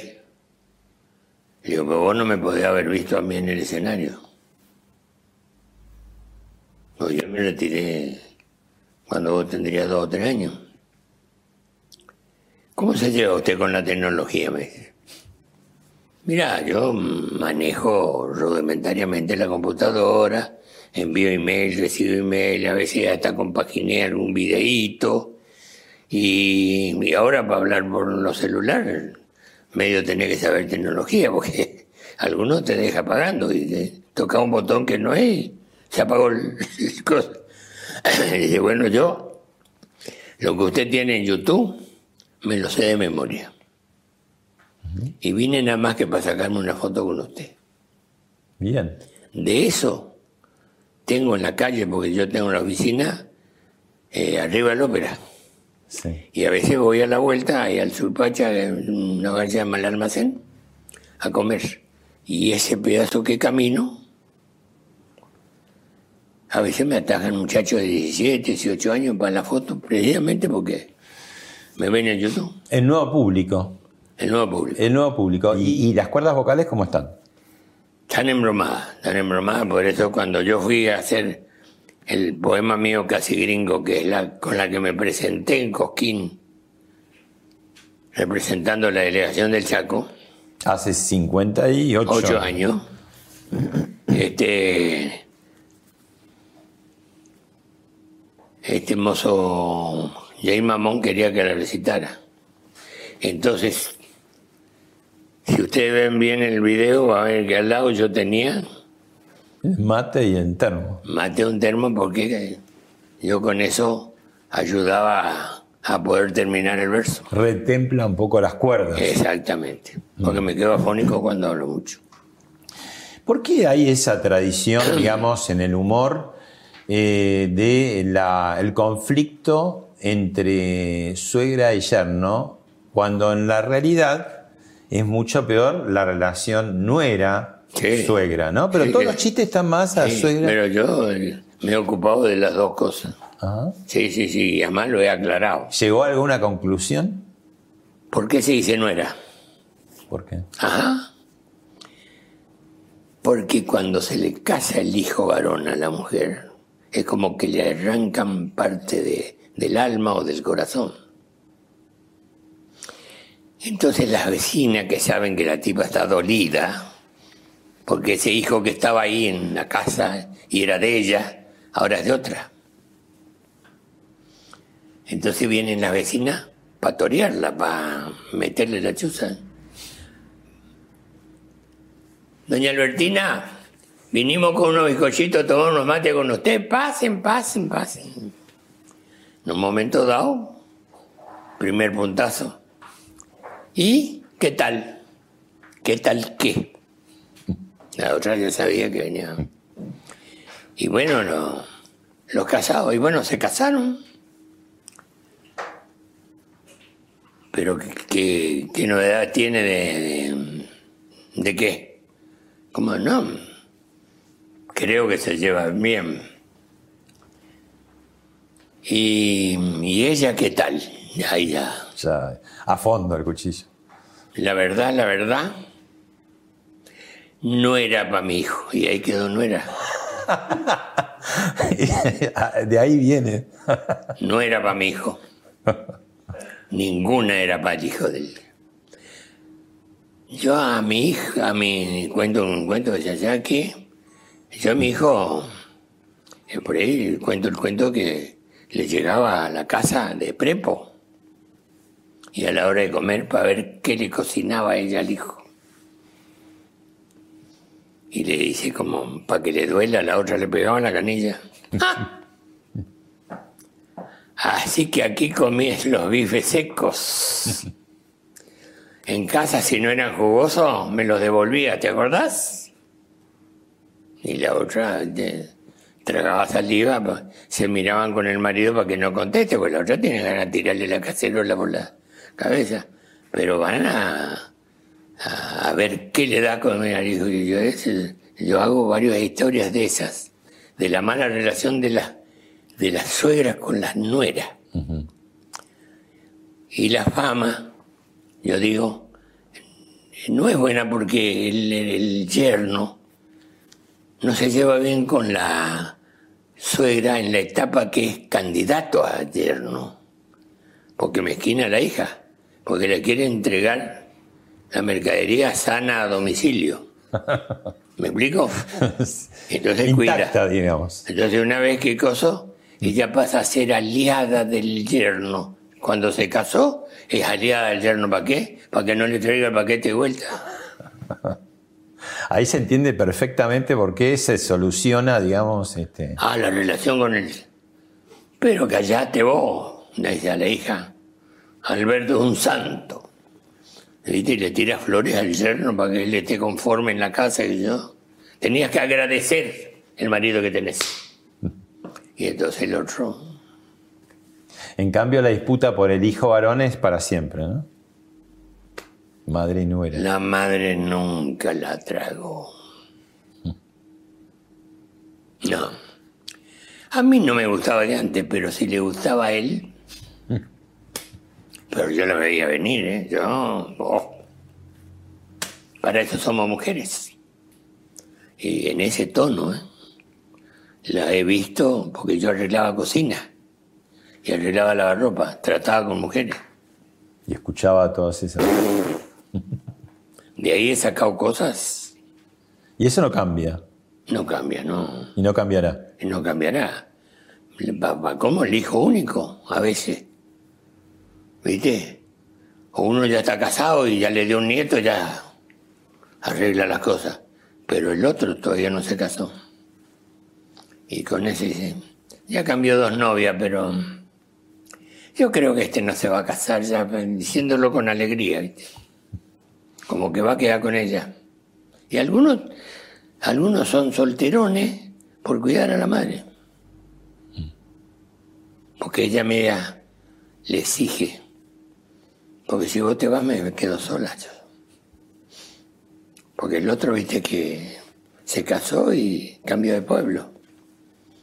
[SPEAKER 1] Le digo, pero vos no me podés haber visto a mí en el escenario. Pues yo me retiré cuando vos tendrías dos o tres años. ¿Cómo se lleva usted con la tecnología? Me dice. Mira, yo manejo rudimentariamente la computadora, envío email, recibo email, a veces hasta compaginé algún videíto. Y, ahora para hablar por los celulares, medio tenés que saber tecnología, porque algunos te deja pagando y toca un botón que no es, se apagó el, el cosa. Y dice, bueno, yo, lo que usted tiene en YouTube, me lo sé de memoria. Y vine nada más que para sacarme una foto con usted.
[SPEAKER 2] Bien.
[SPEAKER 1] De eso tengo en la calle, porque yo tengo una oficina eh, arriba del ópera.
[SPEAKER 2] Sí.
[SPEAKER 1] Y a veces voy a la vuelta y al Surpacha, una calle que se llama el almacén, a comer. Y ese pedazo que camino, a veces me atajan muchachos de 17, 18 años para la foto, precisamente porque me ven en YouTube,
[SPEAKER 2] El nuevo público.
[SPEAKER 1] El nuevo público.
[SPEAKER 2] El nuevo público. ¿Y, y las cuerdas vocales cómo están?
[SPEAKER 1] Están embromadas, están embromadas, por eso cuando yo fui a hacer el poema mío casi gringo, que es la con la que me presenté en Cosquín, representando la delegación del Chaco,
[SPEAKER 2] Hace 58
[SPEAKER 1] ocho años. Este, este mozo Jair Mamón quería que la recitara. Entonces, si ustedes ven bien el video, va a ver que al lado yo tenía
[SPEAKER 2] En mate y en termo.
[SPEAKER 1] Maté un termo porque yo con eso ayudaba a, a poder terminar el verso.
[SPEAKER 2] Retempla un poco las cuerdas.
[SPEAKER 1] Exactamente. Porque me quedo afónico cuando hablo mucho.
[SPEAKER 2] ¿Por qué hay esa tradición, digamos, en el humor eh, de la- el conflicto entre suegra y yerno, cuando en la realidad es mucho peor la relación nuera-suegra, ¿no? Pero
[SPEAKER 1] Sí,
[SPEAKER 2] todos
[SPEAKER 1] sí.
[SPEAKER 2] los chistes están más a
[SPEAKER 1] Sí,
[SPEAKER 2] suegra.
[SPEAKER 1] pero yo eh, me he ocupado de las dos cosas.
[SPEAKER 2] Ajá.
[SPEAKER 1] Sí, sí, sí. y Además lo he aclarado.
[SPEAKER 2] ¿Llegó a alguna conclusión?
[SPEAKER 1] ¿Por qué se dice nuera?
[SPEAKER 2] ¿Por qué?
[SPEAKER 1] Ajá. Porque cuando se le casa el hijo varón a la mujer, es como que le arrancan parte de- del alma o del corazón. Entonces las vecinas que saben que la tipa está dolida, porque ese hijo que estaba ahí en la casa y era de ella, ahora es de otra. Entonces vienen las vecinas para torearla, para meterle la chuza. Doña Albertina, vinimos con unos bizcochitos, tomamos unos mates con usted. Pasen, pasen, pasen. En un momento dado, primer puntazo. ¿Y qué tal? ¿Qué tal qué? La otra ya sabía que venía. Y bueno, lo- los casados, y bueno, se casaron. Pero ¿qué, qué- novedad tiene de, de, qué? ¿Cómo no? Creo que se lleva bien. ¿Y, y ella qué tal? Ahí. Ya,
[SPEAKER 2] a fondo el cuchillo.
[SPEAKER 1] La verdad, la verdad, no era para mi hijo. Y ahí quedó, no era.
[SPEAKER 2] de ahí viene.
[SPEAKER 1] No era para mi hijo. Ninguna era para el hijo del. Yo a mi hija, a mi cuento un cuento de allá que yo a mi hijo, eh, por ahí cuento el cuento que le llegaba a la casa de prepo y a la hora de comer para ver qué le cocinaba ella al hijo. Y le dice como para que le duela, la otra le pegaba la canilla. ¡Ah! Así que aquí comías los bifes secos. En casa, si no eran jugosos, me los devolvía, ¿te acordás? Y la otra tragaba saliva, pa- se miraban con el marido para que no conteste, porque la otra tiene ganas de tirarle la cacerola por la cabeza. Pero van a, a, a ver qué le da a comer al hijo. Y yo, es- yo hago varias historias de esas, de la mala relación de la de las suegras con las nueras. Y la fama, yo digo, no es buena porque el, el yerno no se lleva bien con la suegra en la etapa que es candidato a yerno, porque mezquina a la hija, porque le quiere entregar la mercadería sana a domicilio. ¿Me explico? Entonces cuida.
[SPEAKER 2] Intacta, digamos.
[SPEAKER 1] Entonces una vez que casó, ella pasa a ser aliada del yerno. Cuando se casó, es aliada del yerno. ¿Para qué? Para que no le traiga el paquete de vuelta.
[SPEAKER 2] Ahí se entiende perfectamente por qué se soluciona, digamos, este,
[SPEAKER 1] Ah, la relación con él. Pero callate vos, le dice a la hija. Alberto es un santo. ¿Viste? Y le tira flores al yerno para que él esté conforme en la casa. Y yo, tenías que agradecer el marido que tenés. Y entonces el otro,
[SPEAKER 2] En cambio, la disputa por el hijo varón es para siempre, ¿no? Madre y nuera.
[SPEAKER 1] La madre nunca la tragó. No. A mí no me gustaba de antes, pero si le gustaba a él. Pero yo lo veía venir, ¿eh? Yo. oh. Para eso somos mujeres. Y en ese tono, ¿eh? la he visto porque yo arreglaba cocina y arreglaba lavarropa, trataba con mujeres.
[SPEAKER 2] Y escuchaba todas esas.
[SPEAKER 1] De ahí he sacado cosas.
[SPEAKER 2] Y eso no cambia.
[SPEAKER 1] No cambia, no.
[SPEAKER 2] Y no cambiará.
[SPEAKER 1] Y no cambiará. Va como el hijo único, a veces. ¿Viste? O uno ya está casado y ya le dio un nieto, ya arregla las cosas. Pero el otro todavía no se casó. Y con ese dice, ya cambió dos novias, pero yo creo que este no se va a casar, ya diciéndolo con alegría, ¿viste? Como que va a quedar con ella. Y algunos, algunos son solterones por cuidar a la madre. Porque ella me le exige. Porque si vos te vas me quedo sola. Yo. Porque el otro, viste, que se casó y cambió de pueblo.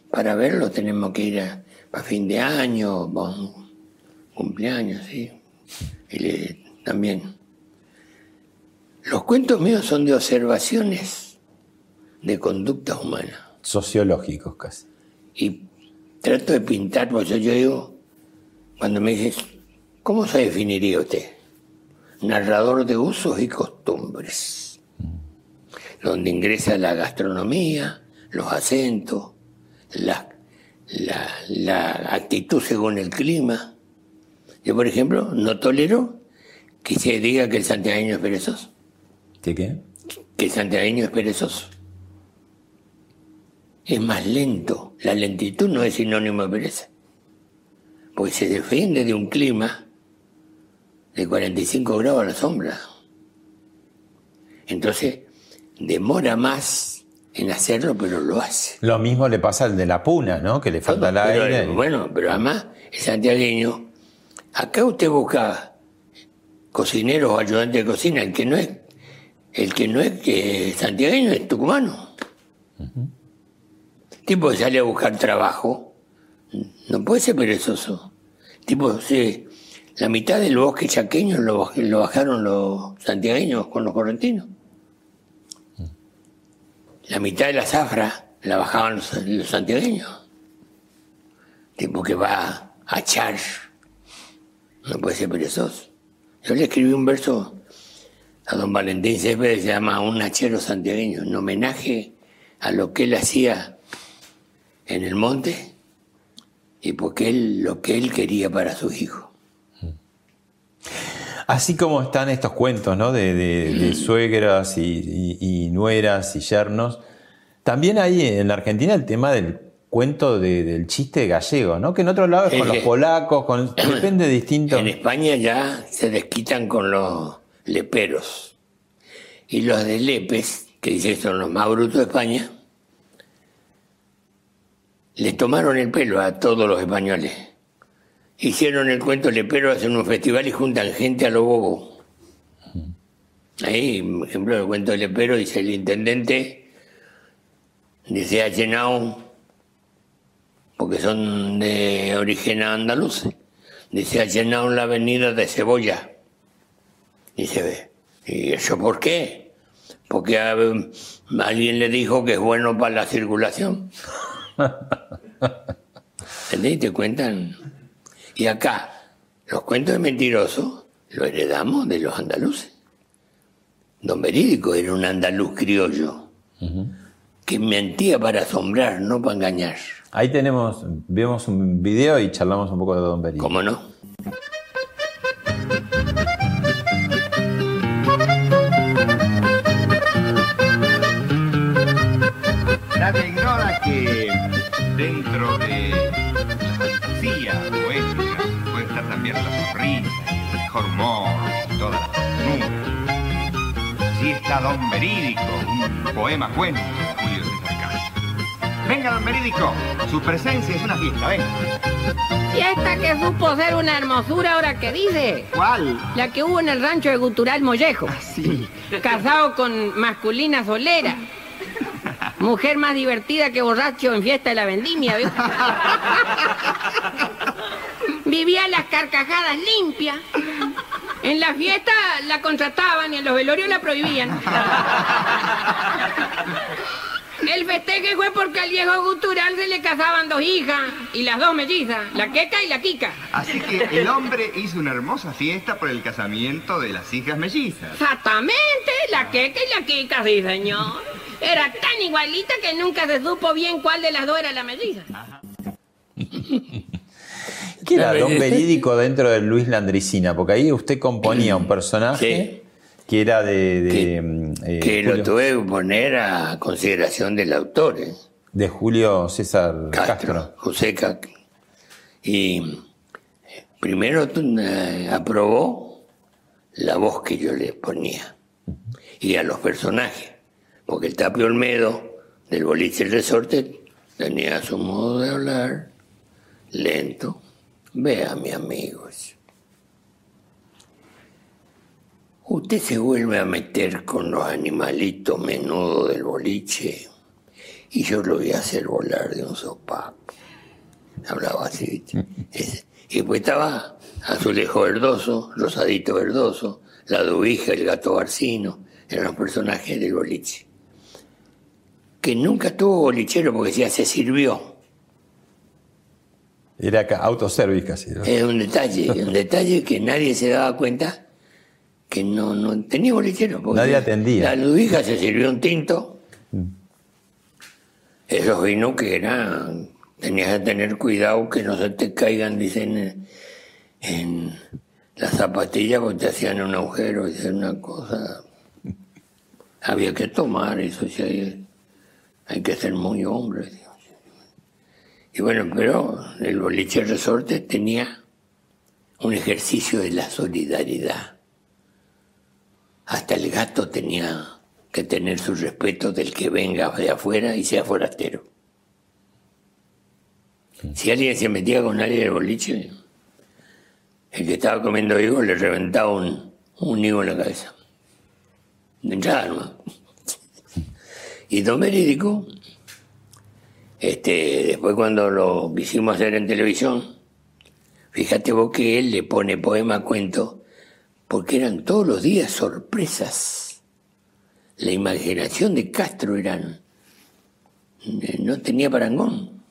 [SPEAKER 1] Para verlo tenemos que ir a, fin de año, bon, cumpleaños, sí. Y le, también. Los cuentos míos son de observaciones de conducta humana.
[SPEAKER 2] Sociológicos casi.
[SPEAKER 1] Y trato de pintar, pues yo, yo digo, cuando me dices, ¿cómo se definiría usted? Narrador de usos y costumbres, donde ingresa la gastronomía, los acentos, la, la, la actitud según el clima. Yo, por ejemplo, no tolero que se diga que el santiagueño es perezoso.
[SPEAKER 2] ¿Qué qué?
[SPEAKER 1] Que el santiagueño es perezoso. Es más lento. La lentitud no es sinónimo de pereza. Porque se defiende de un clima de 45 grados a la sombra. Entonces, demora más en hacerlo, pero lo hace.
[SPEAKER 2] Lo mismo le pasa al de la puna, ¿no? Que le falta el aire.
[SPEAKER 1] Bueno, pero además, el santiagueño, acá usted busca cocineros o ayudantes de cocina, el que no es el que no es que santiagueño es tucumano. Tipo que sale a buscar trabajo, no puede ser perezoso. Tipo, sí, la mitad del bosque chaqueño lo, bajaron los santiagueños con los correntinos. La mitad de la zafra la bajaban los, santiagueños. Tipo que va a echar. No puede ser perezoso. Yo le escribí un verso a don Valentín Céspedes se llama Un hachero santiagueño, en homenaje a lo que él hacía en el monte y porque él lo que él quería para su hijo.
[SPEAKER 2] Así como están estos cuentos ¿no? de, suegras y, nueras y yernos, también hay en la Argentina el tema del cuento del chiste gallego, ¿no? que en otros lados es con los polacos, con, depende de distintos...
[SPEAKER 1] En España ya se desquitan con los leperos. Y los de Lepes, que dicen son los más brutos de España, le tomaron el pelo a todos los españoles. Hicieron el cuento lepero, hacen un festival y juntan gente a lo bobo. Ahí, por ejemplo, el cuento lepero dice el intendente, dice ha llenado, porque son de origen andaluz, dice ha llenado la avenida de Cebolla y se ve. ¿Y eso por qué? Porque alguien le dijo que es bueno para la circulación. ¿Entendés? Te cuentan. Y acá, los cuentos de mentirosos los heredamos de los andaluces. Don Verídico era un andaluz criollo que mentía para asombrar, no para engañar.
[SPEAKER 2] Ahí tenemos, vemos un video y charlamos un poco de Don Verídico.
[SPEAKER 1] ¿Cómo no?
[SPEAKER 6] Nadie ignora que dentro de la fantasía mejor humor y toda la ternura. Así está Don Verídico, un poema cuento de Julio César Castro. Venga, Don Verídico, su presencia es una fiesta, venga.
[SPEAKER 7] Y esta que supo ser una hermosura ahora que dice.
[SPEAKER 6] ¿Cuál?
[SPEAKER 7] La que hubo en el rancho de Gutural Mollejo.
[SPEAKER 6] Ah, sí.
[SPEAKER 7] Casado con masculina solera. Mujer más divertida que borracho en fiesta de la vendimia, ¿ves? Vivía las carcajadas limpias. En la fiesta la contrataban y en los velorios la prohibían. El festeje fue porque al viejo gutural se le casaban dos hijas y las dos mellizas, la queca y la quica.
[SPEAKER 6] Así que el hombre hizo una hermosa fiesta por el casamiento de las hijas mellizas.
[SPEAKER 7] Exactamente, la queca y la quica, sí señor. Era tan igualita que nunca se supo bien cuál de las dos era la melliza.
[SPEAKER 2] ¿Qué era Don Verídico dentro de Luis Landricina? Porque ahí usted componía un personaje que era de... de,
[SPEAKER 1] Que-
[SPEAKER 2] mm, eh,
[SPEAKER 1] que lo tuve que poner a consideración del autor, ¿eh?
[SPEAKER 2] de Julio César
[SPEAKER 1] Castro,
[SPEAKER 2] Castro.
[SPEAKER 1] José Castro. Y eh, primero eh, aprobó la voz que yo le ponía y a los personajes, porque el Tapio Olmedo del boliche El Resorte tenía su modo de hablar lento. Vea, mi amigo. eso. Usted se vuelve a meter con los animalitos menudos del boliche y yo lo voy a hacer volar de un sopapo. Hablaba así. Y después estaba Azulejo Verdoso, Rosadito Verdoso, la Dubija, el gato Barcino, eran los personajes del boliche. Que nunca tuvo bolichero porque ya se sirvió.
[SPEAKER 2] Era autoservice casi. ¿no?
[SPEAKER 1] Es un detalle, un detalle que nadie se daba cuenta que no, no tenía bolichero. porque
[SPEAKER 2] Nadie atendía.
[SPEAKER 1] La Ludwija se sirvió un tinto. Esos vinos que eran, tenías que tener cuidado que no se te caigan, dicen, en, las zapatillas porque te hacían un agujero, y una cosa. Había que tomar eso, sí, hay, hay que ser muy hombre. Dios. Y bueno, pero el boliche resorte tenía un ejercicio de la solidaridad. Hasta el gato tenía que tener su respeto del que venga de afuera y sea forastero. Si alguien se metía con alguien del boliche, el que estaba comiendo higo le reventaba un, un higo en la cabeza. De entrada nomás. Y Don Verídico, este, después cuando lo quisimos hacer en televisión, fíjate vos que él le pone poema cuento, porque eran todos los días sorpresas. La imaginación de Castro eran, eh, no tenía parangón.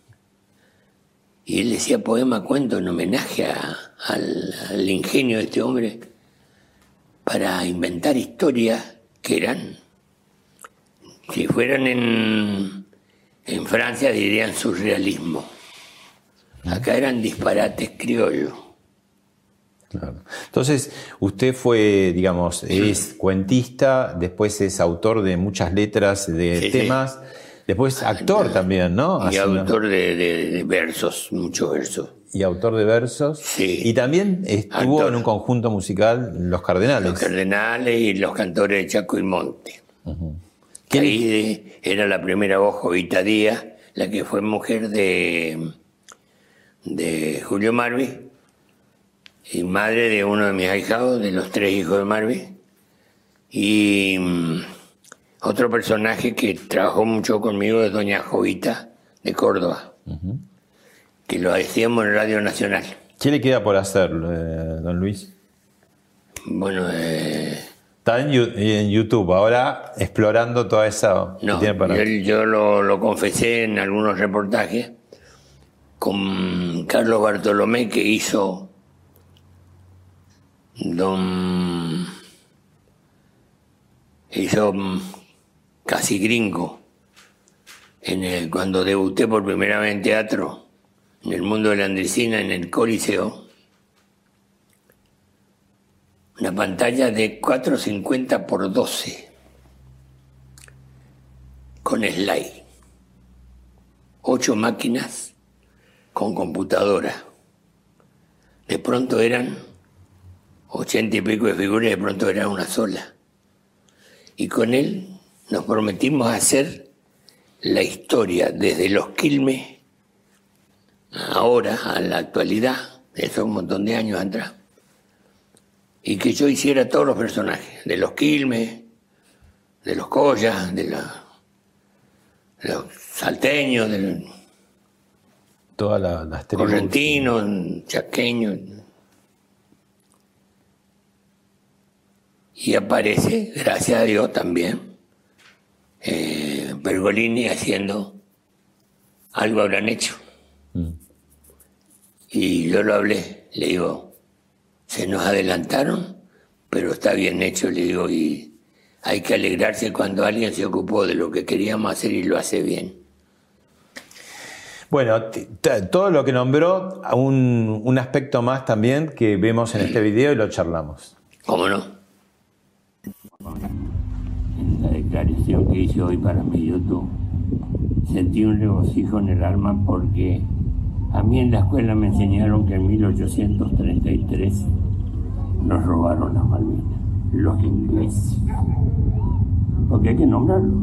[SPEAKER 1] Y él decía poema cuento en homenaje al, al ingenio de este hombre para inventar historias que eran, si fueran en, en Francia dirían surrealismo. Acá eran disparates criollos.
[SPEAKER 2] Claro. Entonces, usted fue, digamos, es cuentista, después es autor de muchas letras de
[SPEAKER 1] Sí, sí.
[SPEAKER 2] temas, después actor también, ¿no?
[SPEAKER 1] Y
[SPEAKER 2] Haciendo-
[SPEAKER 1] autor de, de- de versos, muchos versos.
[SPEAKER 2] y autor de versos.
[SPEAKER 1] Sí.
[SPEAKER 2] Y también estuvo
[SPEAKER 1] Actor.
[SPEAKER 2] en un conjunto musical, Los Cardenales.
[SPEAKER 1] Los cardenales y los cantores de Chaco y Monte. Ahí de- era la primera voz, Jovita Díaz, la que fue mujer de, de Julio Marvi y madre de uno de mis ahijados, de los tres hijos de Marvi. Y mm, otro personaje que trabajó mucho conmigo es doña Jovita de Córdoba, que lo hacíamos en Radio Nacional.
[SPEAKER 2] ¿Qué le queda por hacer, eh, don Luis?
[SPEAKER 1] Bueno, eh,
[SPEAKER 2] Está en, YouTube, ahora explorando toda esa... que
[SPEAKER 1] No,
[SPEAKER 2] tiene para-
[SPEAKER 1] yo, yo lo, lo confesé en algunos reportajes con Carlos Bartolomé que hizo Don hizo casi gringo en el, cuando debuté por primera vez en teatro en el mundo de la andricina en el Coliseo una pantalla de 450 por 12 con slide. Ocho máquinas con computadora. De pronto eran ochenta y pico de figuras, de pronto era una sola. Y con él nos prometimos hacer la historia desde los Quilmes ahora a la actualidad, eso un montón de años atrás. Y que yo hiciera todos los personajes, de los Quilmes, de los Collas, de la- de los salteños, de los
[SPEAKER 2] Todas la- las tribus.
[SPEAKER 1] correntinos, chaqueños. Y aparece, gracias a Dios también, eh, Pergolini haciendo algo habrán hecho. Y yo lo hablé, le digo, se nos adelantaron, pero está bien hecho, le digo, y hay que alegrarse cuando alguien se ocupó de lo que queríamos hacer y lo hace bien.
[SPEAKER 2] Bueno, todo lo que nombró, un, un aspecto más también que vemos en este video y lo charlamos.
[SPEAKER 1] ¿Cómo no? En la declaración que hice hoy para mi YouTube, sentí un regocijo en el alma porque a mí en la escuela me enseñaron que en 1833 nos robaron las Malvinas, los ingleses. Porque hay que nombrarlo,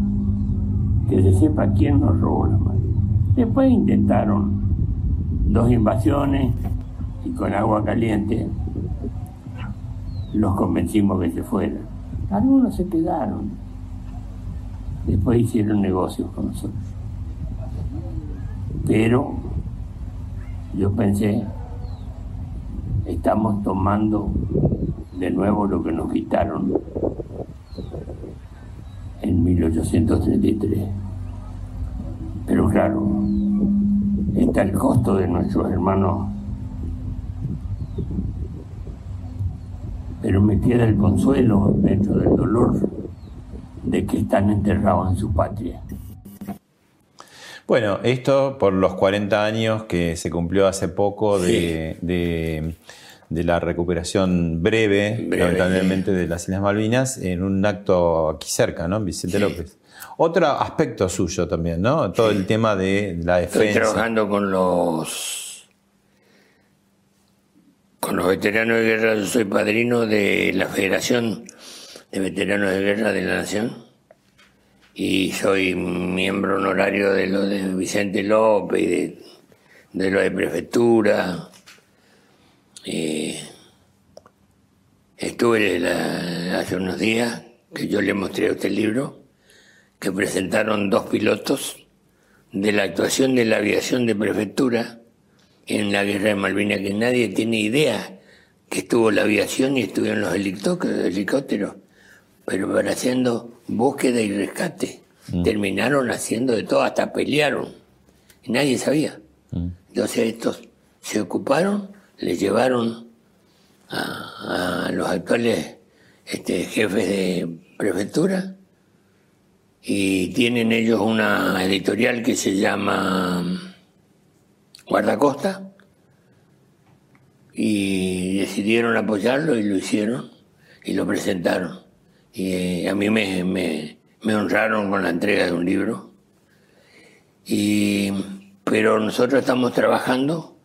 [SPEAKER 1] que se sepa quién nos robó las Malvinas. Después intentaron dos invasiones y con agua caliente los convencimos que se fueran. Algunos se quedaron. Después hicieron negocios con nosotros. Pero yo pensé, estamos tomando de nuevo lo que nos quitaron en 1833. Pero claro, está el costo de nuestros hermanos pero me queda el consuelo dentro del dolor de que están enterrados en su patria.
[SPEAKER 2] Bueno, esto por los 40 años que se cumplió hace poco de, de- de la recuperación breve,
[SPEAKER 1] Breve,
[SPEAKER 2] lamentablemente, de las Islas Malvinas, en un acto aquí cerca, ¿no? En Vicente López. Otro aspecto suyo también, ¿no? Todo el tema de la
[SPEAKER 1] Estoy
[SPEAKER 2] defensa.
[SPEAKER 1] trabajando con los con los veteranos de guerra. Yo soy padrino de la Federación de Veteranos de Guerra de la Nación y soy miembro honorario de lo de Vicente López y de, de lo de prefectura. Eh, estuve hace unos días que yo le mostré a usted libro que presentaron dos pilotos de la actuación de la aviación de prefectura en la guerra de Malvinas, que nadie tiene idea que estuvo la aviación y estuvieron los helicó- helicópteros, pero para haciendo búsqueda y rescate. Terminaron haciendo de todo, hasta pelearon. Y nadie sabía. Entonces estos se ocuparon, les llevaron a, a los actuales este, jefes de prefectura y tienen ellos una editorial que se llama Guardacosta y decidieron apoyarlo y lo hicieron y lo presentaron. Y a mí me, me- honraron con la entrega de un libro. Y, pero nosotros estamos trabajando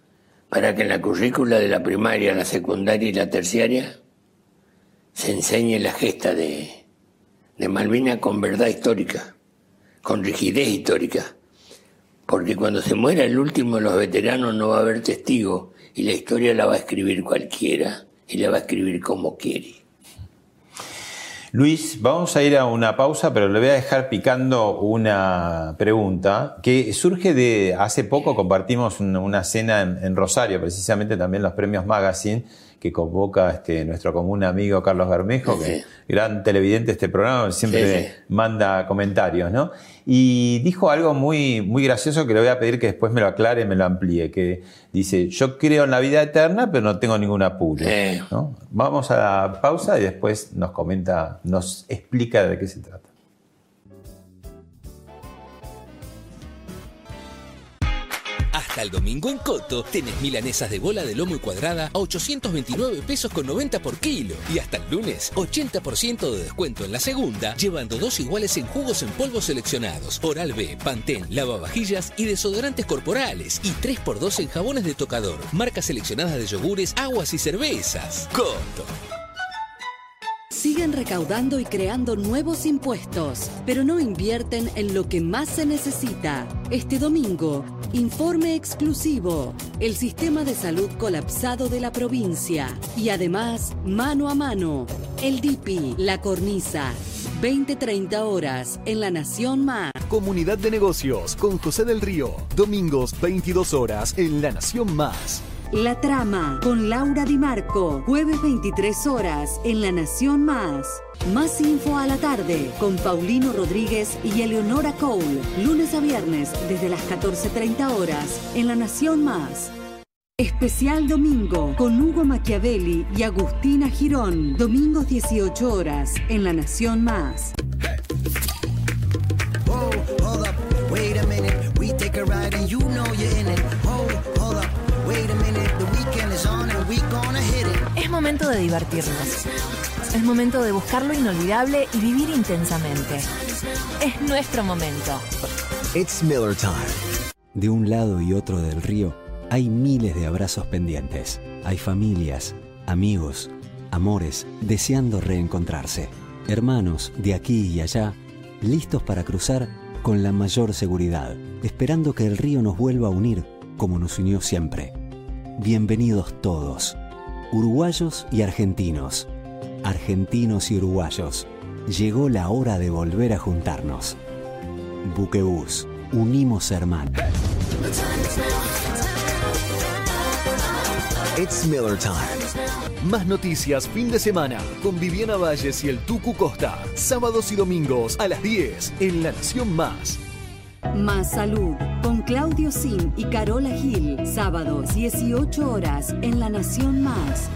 [SPEAKER 1] para que en la currícula de la primaria, la secundaria y la terciaria se enseñe la gesta de, de Malvinas con verdad histórica, con rigidez histórica. Porque cuando se muera el último de los veteranos no va a haber testigo y la historia la va a escribir cualquiera y la va a escribir como quiere.
[SPEAKER 2] Luis, vamos a ir a una pausa, pero le voy a dejar picando una pregunta que surge de hace poco. Compartimos un- una cena en, en Rosario, precisamente también los premios Magazine que convoca este, nuestro común amigo Carlos Bermejo, que
[SPEAKER 1] Sí.
[SPEAKER 2] gran televidente de este programa, siempre
[SPEAKER 1] Sí, sí.
[SPEAKER 2] manda comentarios, ¿no? Y dijo algo muy, muy gracioso que le voy a pedir que después me lo aclare me lo amplíe, que dice, yo creo en la vida eterna, pero no tengo ningún apuro. ¿no? Vamos a la pausa y después nos comenta, nos explica de qué se trata.
[SPEAKER 8] Hasta el domingo en Coto tenés milanesas de bola de lomo y cuadrada a 829 pesos con 90 por kilo. Y hasta el lunes, 80% de descuento en la segunda, llevando dos iguales en jugos en polvo seleccionados, Oral B, Pantén, lavavajillas y desodorantes corporales. Y 3x2 en jabones de tocador, marcas seleccionadas de yogures, aguas y cervezas. Coto.
[SPEAKER 9] Siguen recaudando y creando nuevos impuestos, pero no invierten en lo que más se necesita. Este domingo, informe exclusivo, el sistema de salud colapsado de la provincia. Y además, mano a mano, el DIPI, la cornisa. 20-30 horas en La Nación Más.
[SPEAKER 10] Comunidad de Negocios con José del Río. Domingos 22 horas en La Nación Más.
[SPEAKER 9] La Trama con Laura Di Marco, jueves 23 horas en La Nación Más. Más info a la tarde con Paulino Rodríguez y Eleonora Cole, lunes a viernes desde las 14.30 horas en La Nación Más. Especial Domingo con Hugo Machiavelli y Agustina Girón, domingos 18 horas en La Nación Más.
[SPEAKER 11] Momento de divertirnos. Es momento de buscar lo inolvidable y vivir intensamente. Es nuestro momento.
[SPEAKER 12] It's Miller Time. De un lado y otro del río hay miles de abrazos pendientes. Hay familias, amigos, amores deseando reencontrarse. Hermanos de aquí y allá, listos para cruzar con la mayor seguridad, esperando que el río nos vuelva a unir como nos unió siempre. Bienvenidos todos, uruguayos y argentinos, argentinos y uruguayos. Llegó la hora de volver a juntarnos. Buquebús, unimos hermanos.
[SPEAKER 13] It's Miller Time. Más noticias fin de semana con Viviana Valles y el Tucu Costa. Sábados y domingos a las 10 en La Nación Más.
[SPEAKER 9] Más Salud con Claudio Sin y Carola Gil. Sábados 18 horas en La Nación Más.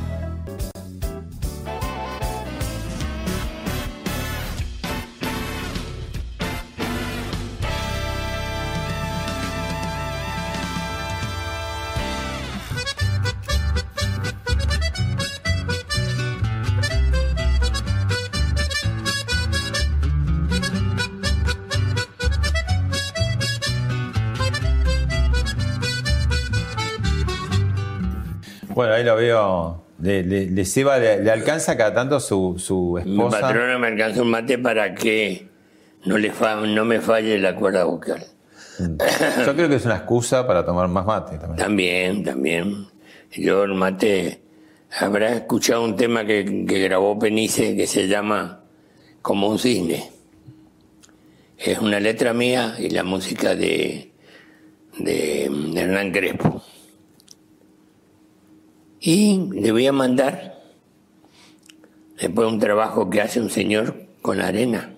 [SPEAKER 2] Ahí lo veo. Le, le- le ceba- le- le alcanza cada tanto su, su
[SPEAKER 1] Mi
[SPEAKER 2] esposa.
[SPEAKER 1] patrona me alcanzó un mate para que no, le fa- no me falle la cuerda vocal.
[SPEAKER 2] Yo creo que es una excusa para tomar más mate también.
[SPEAKER 1] También, también. Yo el mate, habrá escuchado un tema que, que grabó Penice que se llama Como un cisne. Es una letra mía y la música de, de Hernán Crespo. Y le voy a mandar después un trabajo que hace un señor con arena,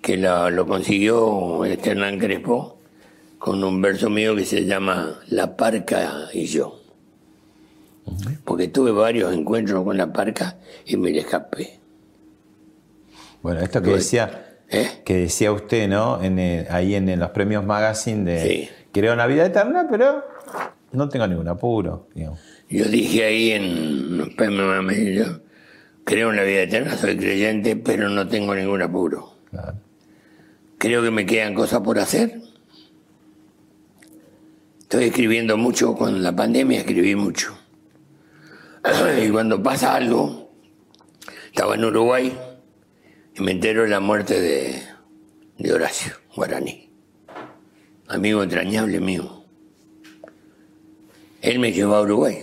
[SPEAKER 1] que lo, lo consiguió este Hernán Crespo con un verso mío que se llama La Parca y yo. Porque tuve varios encuentros con la parca y me le escapé.
[SPEAKER 2] Bueno, esto que decía,
[SPEAKER 1] ¿Eh?
[SPEAKER 2] que decía usted, ¿no? En el- ahí en, los premios Magazine de Creo una vida eterna, pero no tengo ningún apuro. digamos.
[SPEAKER 1] Yo dije ahí en Mamey, yo creo en la vida eterna, soy creyente, pero no tengo ningún apuro. Creo que me quedan cosas por hacer. Estoy escribiendo mucho, con la pandemia escribí mucho. Y cuando pasa algo, estaba en Uruguay y me entero de la muerte de, de Horacio Guaraní, amigo entrañable mío. Él me llevó a Uruguay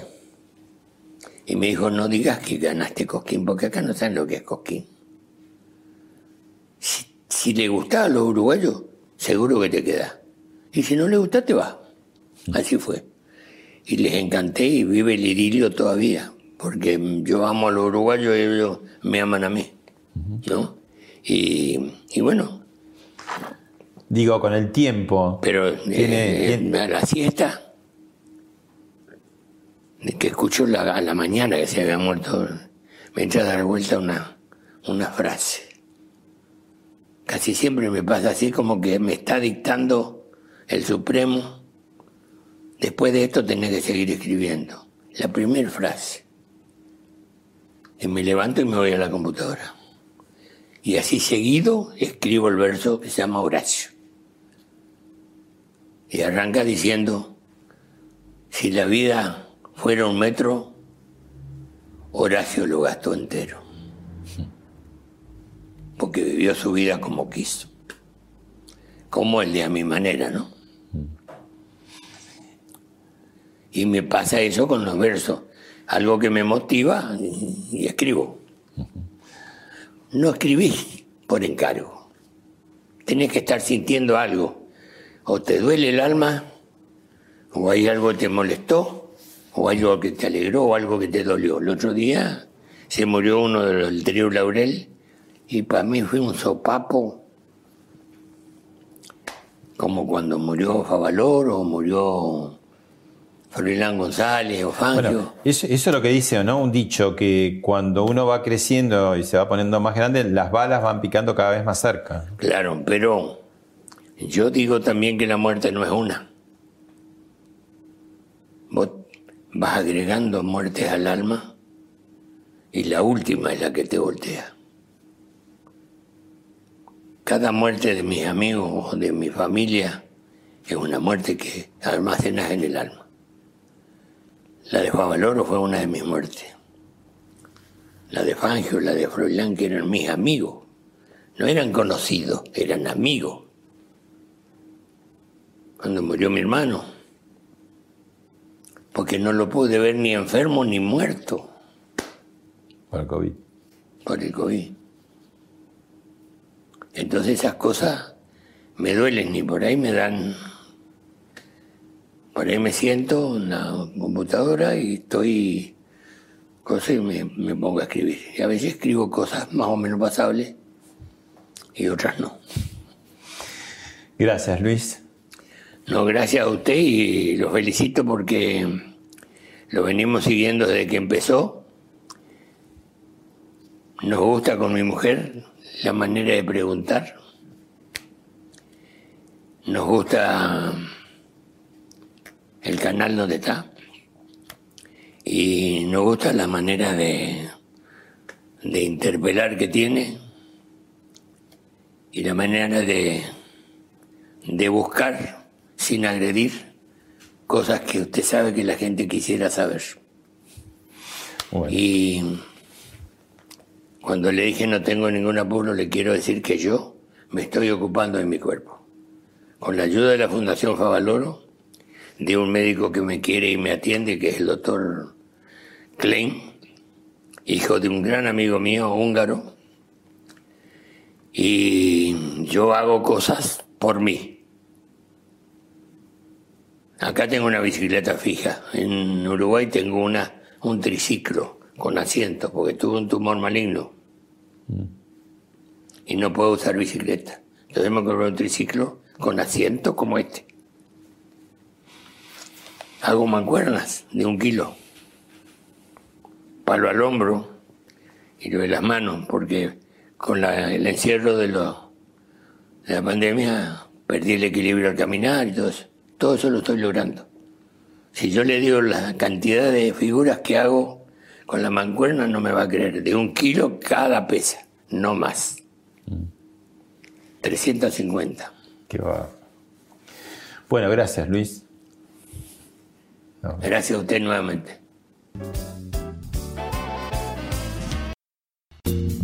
[SPEAKER 1] y me dijo, no digas que ganaste Cosquín, porque acá no saben lo que es Cosquín. Si, si le gustaba a los uruguayos, seguro que te queda. Y si no le gusta, te va. Así fue. Y les encanté y vive el idilio todavía, porque yo amo a los uruguayos y ellos me aman a mí. ¿No? Y, y bueno,
[SPEAKER 2] Digo, con el tiempo.
[SPEAKER 1] pero eh,
[SPEAKER 2] tiene-
[SPEAKER 1] a la siesta, de que escucho la, a la mañana que se había muerto, me entra a dar vuelta una, una frase. Casi siempre me pasa así como que me está dictando el Supremo. Después de esto tenés que seguir escribiendo. La primera frase. Y me levanto y me voy a la computadora. Y así seguido escribo el verso que se llama Horacio. Y arranca diciendo, si la vida fuera un metro, Horacio lo gastó entero. Porque vivió su vida como quiso. Como el de a mi manera, ¿no? Y me pasa eso con los versos. Algo que me motiva y, escribo. No escribís por encargo. Tenés que estar sintiendo algo. O te duele el alma, o hay algo que te molestó, o algo que te alegró, o algo que te dolió. El otro día se murió uno de los del trío Laurel y para mí fue un sopapo como cuando murió Favalor o murió Froilán González o Fangio.
[SPEAKER 2] Bueno, eso, eso es lo que dice, ¿no? Un dicho, que cuando uno va creciendo y se va poniendo más grande, las balas van picando cada vez más cerca.
[SPEAKER 1] Claro, pero yo digo también que la muerte no es una. Vos vas agregando muertes al alma y la última es la que te voltea. Cada muerte de mis amigos o de mi familia es una muerte que almacenas en el alma. La de Favaloro fue una de mis muertes. La de Fangio, la de Froilán, que eran mis amigos. No eran conocidos, eran amigos. Cuando murió mi hermano, porque no lo pude ver ni enfermo ni muerto.
[SPEAKER 2] Por el COVID.
[SPEAKER 1] Por el COVID. Entonces esas cosas me duelen y por ahí me dan por ahí me siento en la computadora y estoy cosas y me, me, pongo a escribir. Y a veces escribo cosas más o menos pasables y otras no.
[SPEAKER 2] Gracias, Luis.
[SPEAKER 1] No, gracias a usted y lo felicito porque lo venimos siguiendo desde que empezó. Nos gusta con mi mujer la manera de preguntar. Nos gusta el canal donde está. Y nos gusta la manera de, de interpelar que tiene y la manera de, de buscar sin agredir cosas que usted sabe que la gente quisiera saber. Y cuando le dije no tengo ningún apuro, le quiero decir que yo me estoy ocupando de mi cuerpo. Con la ayuda de la Fundación Favaloro, de un médico que me quiere y me atiende, que es el doctor Klein, hijo de un gran amigo mío húngaro. Y yo hago cosas por mí. Acá tengo una bicicleta fija. En Uruguay tengo una, un triciclo con asientos, porque tuve un tumor maligno. Y no puedo usar bicicleta. Entonces me compré un triciclo con asientos como este hago mancuernas de un kilo, palo al hombro y lo de las manos, porque con el encierro de, lo, de la pandemia perdí el equilibrio al caminar y todo eso. Todo eso lo estoy logrando. Si yo le digo la cantidad de figuras que hago con la mancuerna, no me va a creer. De un kilo cada pesa, no más. 350.
[SPEAKER 2] Qué va. Bueno, gracias, Luis.
[SPEAKER 1] Gracias a usted nuevamente.